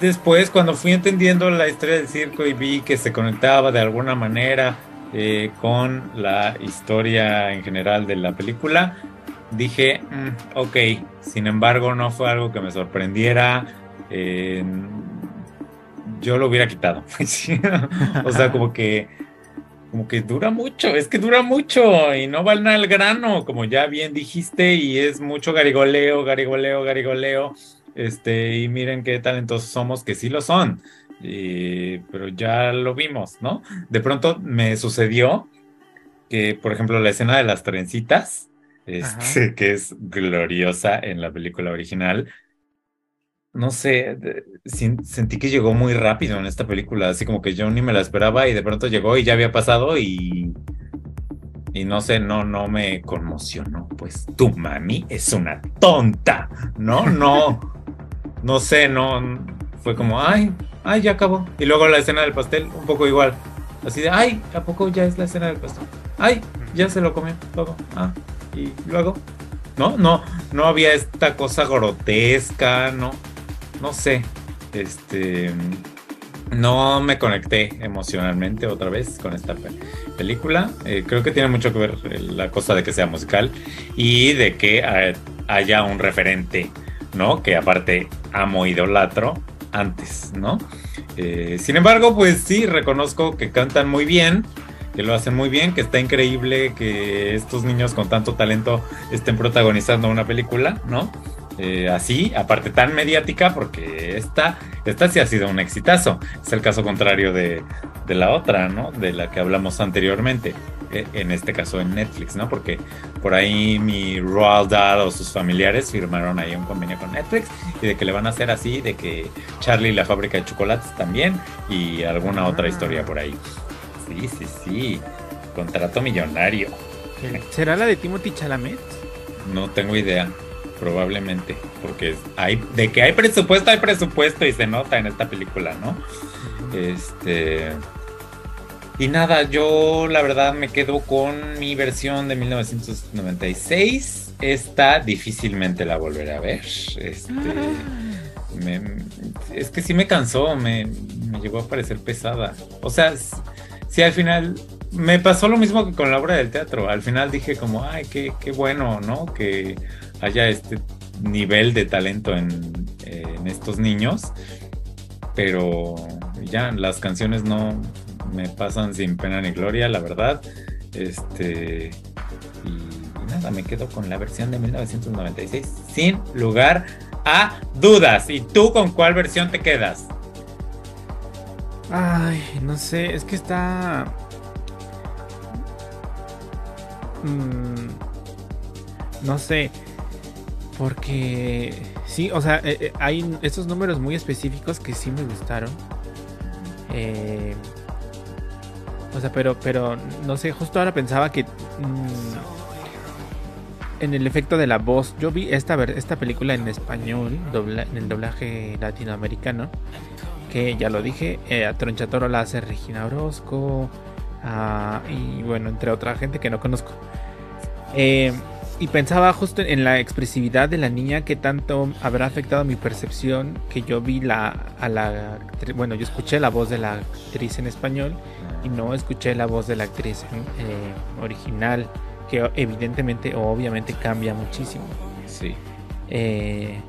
después, cuando fui entendiendo la historia del circo y vi que se conectaba de alguna manera eh, con la historia en general de la película, dije, mm, ok, sin embargo no fue algo que me sorprendiera, eh, yo lo hubiera quitado. o sea, como que, como que dura mucho, es que dura mucho y no van al grano, como ya bien dijiste, y es mucho garigoleo, garigoleo, garigoleo. Este, y miren qué talentosos somos, que sí lo son, y, pero ya lo vimos, ¿no? De pronto me sucedió que, por ejemplo, la escena de las trencitas, este, que es gloriosa en la película original. No sé, sentí que llegó muy rápido en esta película, así como que yo ni me la esperaba y de pronto llegó y ya había pasado y y no sé, no, no me conmocionó. Pues tu mami es una tonta, ¿no? No, no sé, no, fue como, ay, ay, ya acabó. Y luego la escena del pastel, un poco igual. Así de, ay, ¿a poco ya es la escena del pastel? Ay, ya se lo comió todo. Ah, y luego, ¿no? No, no había esta cosa grotesca, no, no sé, este, no me conecté emocionalmente otra vez con esta película. Eh, creo que tiene mucho que ver la cosa de que sea musical y de que haya un referente, ¿no? Que aparte amo idolatro antes, ¿no? Eh, sin embargo, pues sí, reconozco que cantan muy bien que lo hacen muy bien, que está increíble que estos niños con tanto talento estén protagonizando una película, ¿no? eh, así, aparte tan mediática, porque esta, esta sí ha sido un exitazo. Es el caso contrario de, de la otra, ¿no? De la que hablamos anteriormente, en este caso en Netflix, ¿no? Porque por ahí mi Roald Dahl o sus familiares firmaron ahí un convenio con Netflix y de que le van a hacer así, de que Charlie y la fábrica de chocolates también y alguna otra Ah. historia por ahí. Sí, sí, sí. Contrato millonario. ¿Será la de Timothy Chalamet? No tengo idea. Probablemente. Porque hay, de que hay presupuesto, hay presupuesto y se nota en esta película, ¿no? Este. Y nada, yo la verdad me quedo con mi versión de 1996. Esta difícilmente la volveré a ver. Este. me- es que sí me cansó, me, me llegó a parecer pesada. O sea, s- sí al final me pasó lo mismo que con la obra del teatro. Al final dije como, ay, qué, qué bueno, ¿no? Que haya este nivel de talento en, en estos niños. Pero ya, las canciones no me pasan sin pena ni gloria, la verdad. Este. Y, nada, me quedo con la versión de 1996 sin lugar a dudas. ¿Y tú con cuál versión te quedas? Ay, no sé, es que está. Mm, no sé. Porque. Sí, o sea, eh, eh, hay estos números muy específicos que sí me gustaron. Eh, o sea, pero, pero no sé, justo ahora pensaba que. mm, en el efecto de la voz. Yo vi esta, esta película en español, dobla- en el doblaje latinoamericano que ya lo dije, eh, a Tronchatoro la hace Regina Orozco, ah, y bueno, entre otra gente que no conozco. Eh, y pensaba justo en la expresividad de la niña, que tanto habrá afectado mi percepción, que yo vi la, a la, bueno, yo escuché la voz de la actriz en español y no escuché la voz de la actriz eh, original, que evidentemente o obviamente cambia muchísimo. Sí. Eh,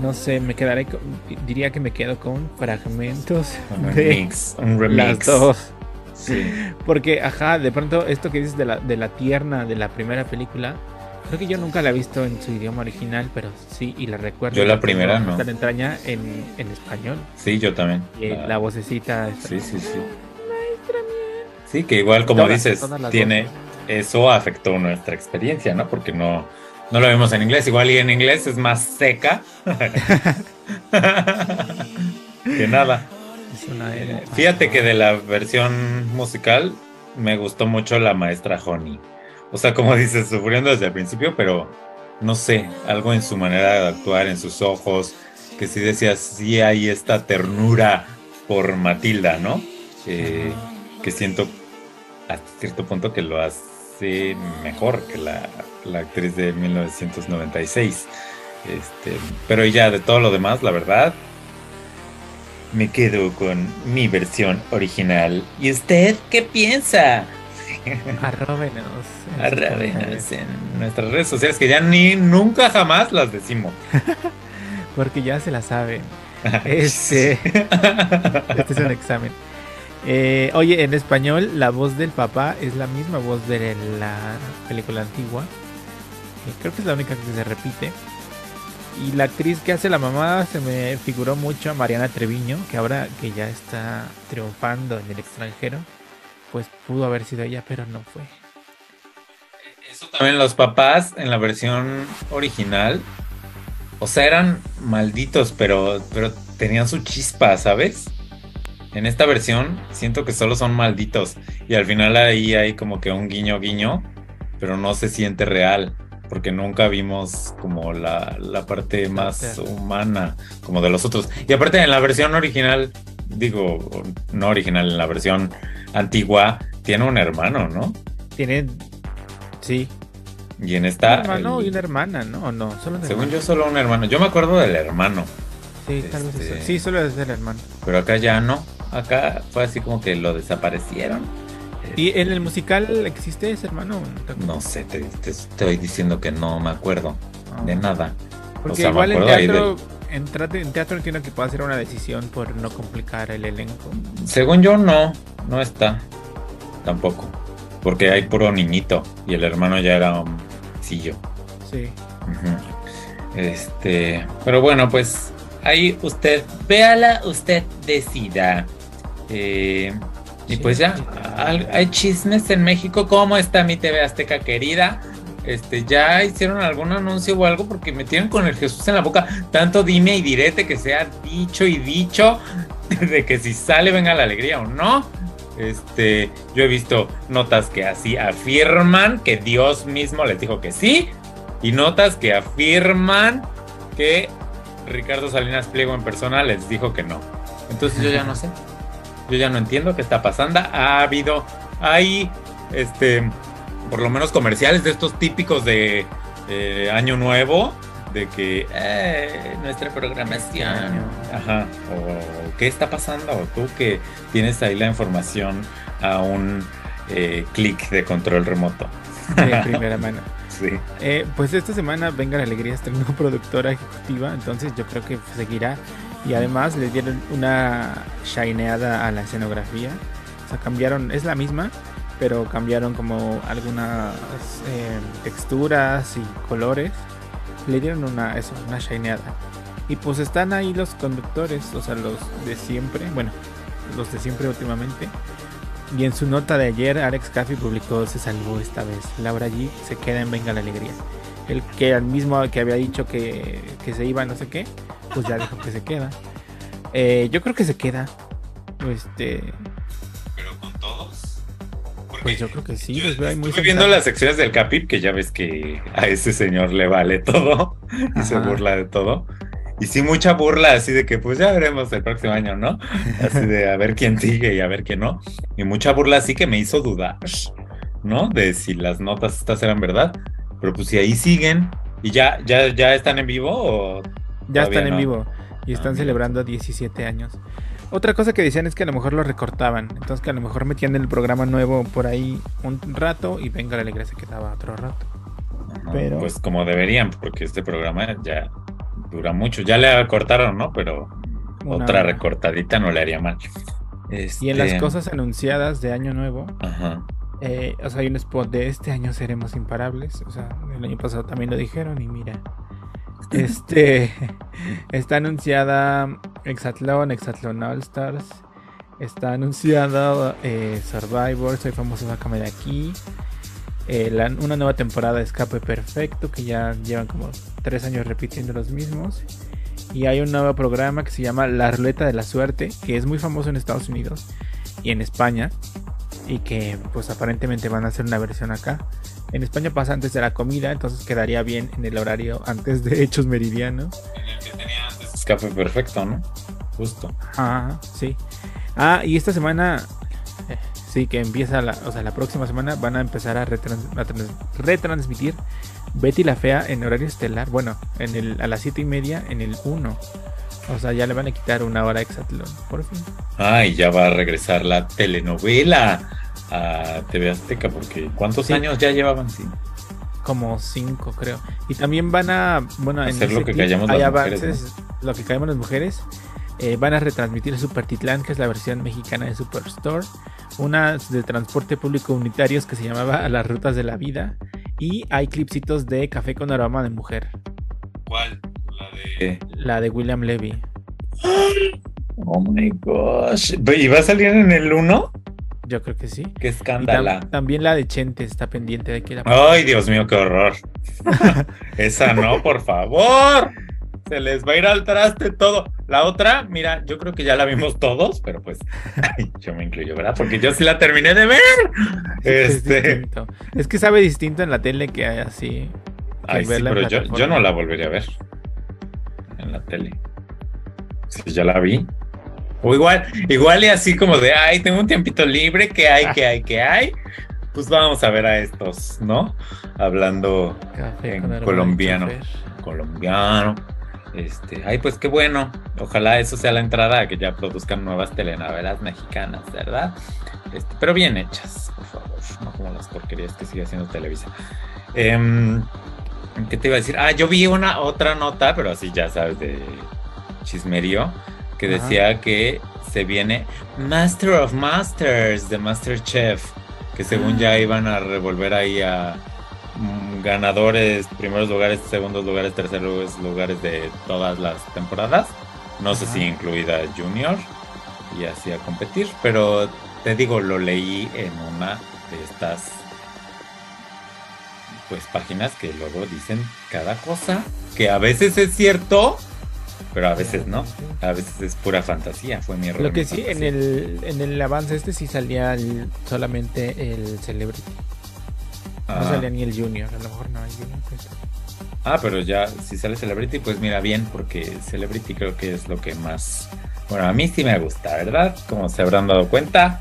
no sé, me quedaré con- diría que me quedo con fragmentos Un de remix. Las remix. dos. Sí. Porque, ajá, de pronto esto que dices de la, de la tierna de la primera película, creo que yo nunca la he visto en su idioma original, pero sí, y la recuerdo. Yo la primera, no. La entraña en, en español. Sí, yo también. Y La- la vocecita. Sí, sí, sí. Sí, que igual como Todas, dices, todas tiene eso afectó nuestra experiencia, ¿no? Porque no, no lo vimos en inglés. Igual y en inglés es más seca que nada. Una- Eh, Fíjate que de la versión musical me gustó mucho la maestra Honey. O sea, como dices, sufriendo desde el principio, pero no sé, algo en su manera de actuar, en sus ojos, que sí decías, sí hay esta ternura por Matilda, ¿no? Eh, que siento hasta cierto punto que lo hace mejor que la, la actriz de 1996. Este, pero ya de todo lo demás, la verdad, me quedo con mi versión original. ¿Y usted qué piensa? Arróbenos. comentarios. en nuestras redes sociales que ya ni nunca jamás las decimos. Porque ya se la saben. Este. Este es un examen. Eh, oye, en español la voz del papá es la misma voz de la película antigua. Eh, creo que es la única que se repite. Y la actriz que hace la mamá se me figuró mucho a Mariana Treviño, que ahora que ya está triunfando en el extranjero, pues pudo haber sido ella, pero no fue. Eso también los papás en la versión original, o sea, eran malditos, pero, pero tenían su chispa, ¿sabes? En esta versión siento que solo son malditos y al final ahí hay como que un guiño guiño, pero no se siente real, porque nunca vimos como la, la parte más humana como de los otros. Y aparte en la versión original, digo, no original, en la versión antigua, tiene un hermano, ¿no? Tiene. Sí. Y en Un esta... hermano el- y una hermana, ¿no? ¿O no? Solo un Según hermano. yo, solo un hermano. Yo me acuerdo del hermano, Sí, tal vez este- eso. Sí, solo es el hermano. pero acá ya no. Acá fue así como que lo desaparecieron. ¿Y en el musical existe ese hermano? No sé, te, te estoy diciendo que no me acuerdo de nada. Porque o sea, me igual en teatro, en, tra- en teatro entiendo que puede ser una decisión por no complicar el elenco. Según yo, no, no está. Tampoco. Porque hay puro niñito y el hermano ya era un sillo. Sí. Este, pero bueno, pues ahí usted, véala, usted decida. Eh, y pues ya, hay chismes en México. ¿Cómo está mi TV Azteca querida? Este, ya hicieron algún anuncio o algo porque me tienen con el Jesús en la boca. Tanto dime y direte que se ha dicho y dicho de que si sale venga la alegría o no. Este, yo he visto notas que así afirman que Dios mismo les dijo que sí. Y notas que afirman que Ricardo Salinas Pliego en persona les dijo que no. Entonces yo ya no sé. Yo ya no entiendo qué está pasando. Ha habido, hay, este, por lo menos comerciales de estos típicos de eh, Año Nuevo, de que eh, nuestra programación, ajá, o qué está pasando, o tú que tienes ahí la información a un eh, clic de control remoto. De primera mano. Sí. Eh, pues esta semana Venga la Alegría estrenó productora ejecutiva, entonces yo creo que seguirá. Y además le dieron una shineada a la escenografía. O sea, cambiaron, es la misma, pero cambiaron como algunas eh, texturas y colores. Le dieron una, eso, una shineada. Y pues están ahí los conductores, o sea, los de siempre, bueno, los de siempre últimamente. Y en su nota de ayer, Alex Caffey publicó Se salvó esta vez. Laura G se queda en Venga la Alegría. El que al mismo que había dicho que, que se iba, no sé qué, pues ya dijo que se queda. Eh, yo creo que se queda. Este, Pero con todos. pues yo creo que sí, muy Estoy viendo las secciones del Capip, que ya ves que a ese señor le vale todo y se burla de todo. Y sí, mucha burla, así de que pues ya veremos el próximo año, ¿no? Así de a ver quién sigue y a ver quién no. Y mucha burla así que me hizo dudar, ¿no? De si las notas estas eran verdad. Pero pues si ahí siguen y ya, ya, ya están en vivo o Ya están en vivo y Ah, están mira. celebrando 17 años. Otra cosa que decían es que a lo mejor lo recortaban. Entonces que a lo mejor metían el programa nuevo por ahí un rato y Venga la Alegría se quedaba otro rato. Pero- Pues como deberían, porque este programa ya dura mucho. Ya le cortaron, ¿no? Pero Una otra recortadita no le haría mal. Y en las Este, cosas anunciadas de Año Nuevo, Ajá. eh, o sea, hay un spot de este año seremos imparables. O sea, el año pasado también lo dijeron y mira. Este está anunciada Exatlón, Exatlón All Stars. Está anunciado eh, Survivor, Soy famoso, sácame de aquí. Eh, una nueva temporada de Escape Perfecto, que ya llevan como tres años repitiendo los mismos. Y hay un nuevo programa que se llama La Ruleta de la Suerte, que es muy famoso en Estados Unidos y en España. Y que pues aparentemente van a hacer una versión acá. En España pasa antes de la comida, entonces quedaría bien en el horario antes de Hechos Meridianos. En el que tenía antes escape perfecto, ¿no? Justo. Ajá, sí. Ah, y esta semana, eh, sí, que empieza la, o sea, la próxima semana van a empezar a, retrans- a trans- retransmitir Betty la Fea en horario estelar. Bueno, en el, a las 7 y media en el 1. O sea, ya le van a quitar una hora exatlón, por fin. Ah, y ya va a regresar la telenovela a TV Azteca, porque ¿cuántos Sí. años ya llevaban? Sí. Como 5, creo. Y también van a, bueno, en Hacer ese lo que clip las mujeres, avances, lo que callamos las mujeres. Eh, van a retransmitir Super Titlán, que es la versión mexicana de Superstore. Una de transporte público unitarios que se llamaba las rutas de la vida. Y hay clipsitos de Café con aroma de mujer. ¿Cuál? La de... La de William Levy. Oh my gosh. ¿Y va a salir en el 1? Yo creo que sí. Qué tam- escándala. también la de Chente está pendiente de que la Ay, Dios mío, qué horror. Esa no, por favor. Se les va a ir al traste todo. La otra, mira, yo creo que ya la vimos todos, pero pues ay, yo me incluyo, ¿verdad? Porque yo sí la terminé de ver. Es Este, distinto. Es que sabe distinto en la tele que así. que ay, sí, verla pero yo, yo no la volvería a ver en la tele. Si ya la vi. O igual, igual y así como de, ay, tengo un tiempito libre, ¿qué hay, qué hay, qué hay? Pues vamos a ver a estos, ¿no? Hablando Café en colombiano. colombiano. Este, ay, pues qué bueno. Ojalá eso sea la entrada a que ya produzcan nuevas telenovelas mexicanas, ¿verdad? Este, pero bien hechas, por favor, no como las porquerías que sigue haciendo Televisa. Em, ¿Qué te iba a decir? Ah, yo vi una otra nota, pero así ya sabes, de chismerío, que Ajá. decía que se viene Master of Masters de Masterchef, que según ya iban a revolver ahí a mm, ganadores, primeros lugares, segundos lugares, terceros lugares de todas las temporadas. No sé si incluida Junior y así a competir, pero te digo, lo leí en una de estas pues páginas que luego dicen cada cosa, que a veces es cierto, pero a veces no. A veces es pura fantasía, fue mi error. Lo que sí, en el, en el avance este sí salía el- solamente el Celebrity. No Ah. salía ni el Junior, a lo mejor no, el Junior. pues, Ah, pero ya, si sale Celebrity, pues mira bien, porque Celebrity creo que es lo que más. Bueno, a mí sí me gusta, ¿verdad? Como se habrán dado cuenta,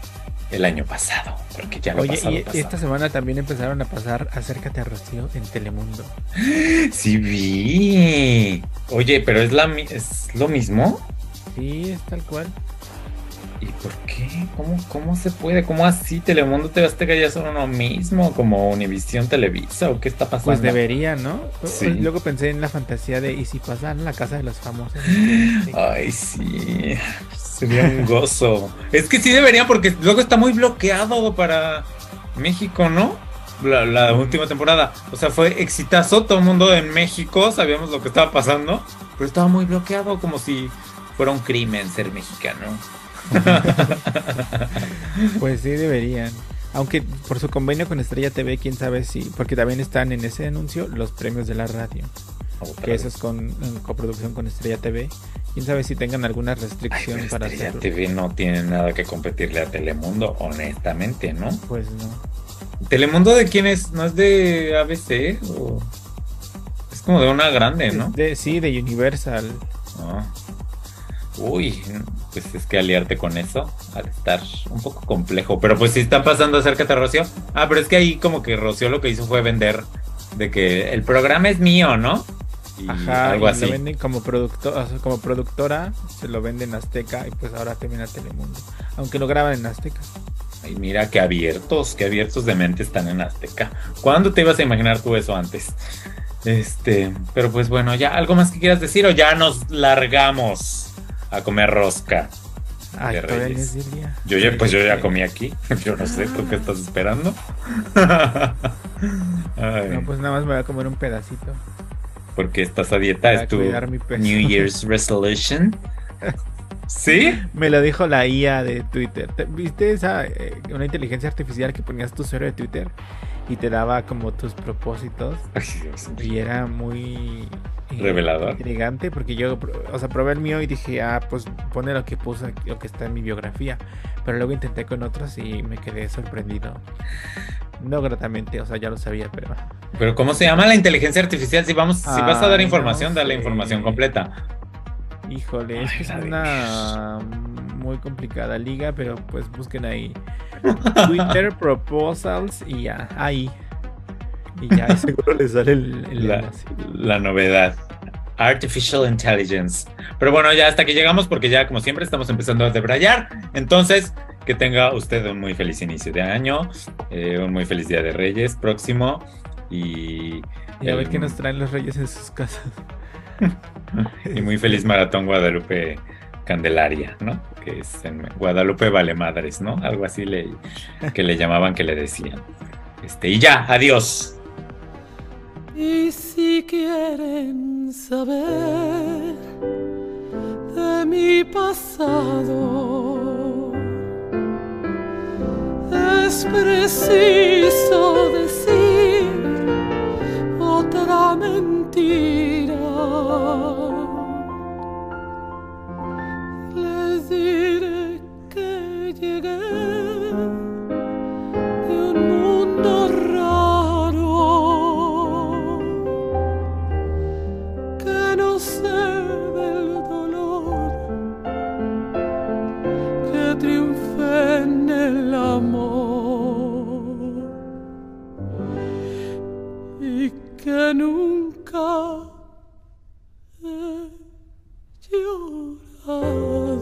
el año pasado, porque ya lo Oye, pasado, y pasado. esta semana también empezaron a pasar Acércate a Rocío en Telemundo. Sí vi. Oye, pero es la es lo mismo. Sí, es tal cual. ¿Y por qué? ¿Cómo, cómo se puede? ¿Cómo así? Telemundo TV Azteca ya son uno mismo, como Univisión Televisa, ¿o qué está pasando? Pues debería, ¿no? Sí. Luego pensé en la fantasía de, ¿y si pasan la casa de los famosos? Ay, sí. Sería un gozo. es que sí deberían, porque luego está muy bloqueado para México, ¿no? La, la última temporada. O sea, fue exitazo. Todo el mundo en México sabíamos lo que estaba pasando, pero estaba muy bloqueado, como si fuera un crimen ser mexicano. Pues sí, deberían. Aunque por su convenio con Estrella TV, quién sabe si. Porque también están en ese anuncio los premios de la radio. Otra Que eso es con en coproducción con Estrella TV. Quién sabe si tengan alguna Ay, restricción pero para Estrella hacerlo. TV no tiene nada que competirle a Telemundo, honestamente, ¿no? Pues no. ¿Telemundo de quién es? ¿No es de ABC? ¿O... Es como de una grande, ¿no? De- sí, de Universal. Ah. Uy, pues es que aliarte con eso al estar un poco complejo. Pero pues si están pasando acércate a Rocío. Ah, pero es que ahí como que Rocío lo que hizo fue vender de que el programa es mío, ¿no? Y Ajá, algo y así. lo venden como, producto, o sea, como productora, se lo venden Azteca y pues ahora termina Telemundo. Aunque lo graban en Azteca. Ay, mira qué abiertos, qué abiertos de mente están en Azteca. ¿Cuándo te ibas a imaginar tú eso antes? Este, pero pues bueno, ya algo más que quieras decir o ya nos largamos a comer rosca. Ay, Reyes. es día. Yo ya, pues yo ya comí aquí. Yo no sé, ¿tú qué estás esperando? Ay, No, pues nada más me voy a comer un pedacito. Porque estás a dieta, para es tu. New Year's resolution. ¿Sí? Me lo dijo la IA de Twitter. ¿Te- ¿Viste esa eh, una inteligencia artificial que ponías tu usuario de Twitter y te daba como tus propósitos? Ay, Dios. Y era muy eh, Revelador. intrigante porque yo, o sea, probé el mío y dije, ah, pues pone lo que aquí, lo que está en mi biografía. Pero luego intenté con otros y me quedé sorprendido. No gratamente, o sea, ya lo sabía, pero Pero ¿cómo se llama la inteligencia artificial? Si vamos, si vas a dar Ay, información, no dale sé. información completa. Híjole, es que es Ay, una muy complicada liga, pero pues busquen ahí Twitter Proposals y ya, ahí. Y ya seguro les sale el, el La, novedad. Artificial Intelligence. Pero bueno, ya hasta que llegamos, porque ya como siempre estamos empezando a debrayar. Entonces, que tenga usted un muy feliz inicio de año, eh, un muy feliz Día de Reyes próximo y, Y a ver qué nos traen los reyes en sus casas. y muy feliz Maratón Guadalupe Candelaria, ¿no? Que es en Guadalupe Vale Madres, ¿no? Algo así le, que le llamaban, que le decían. Este, y ya, adiós. Y si quieren saber de mi pasado, es preciso decir otra mentira. Les diré que llegué nunca eh, he llorado.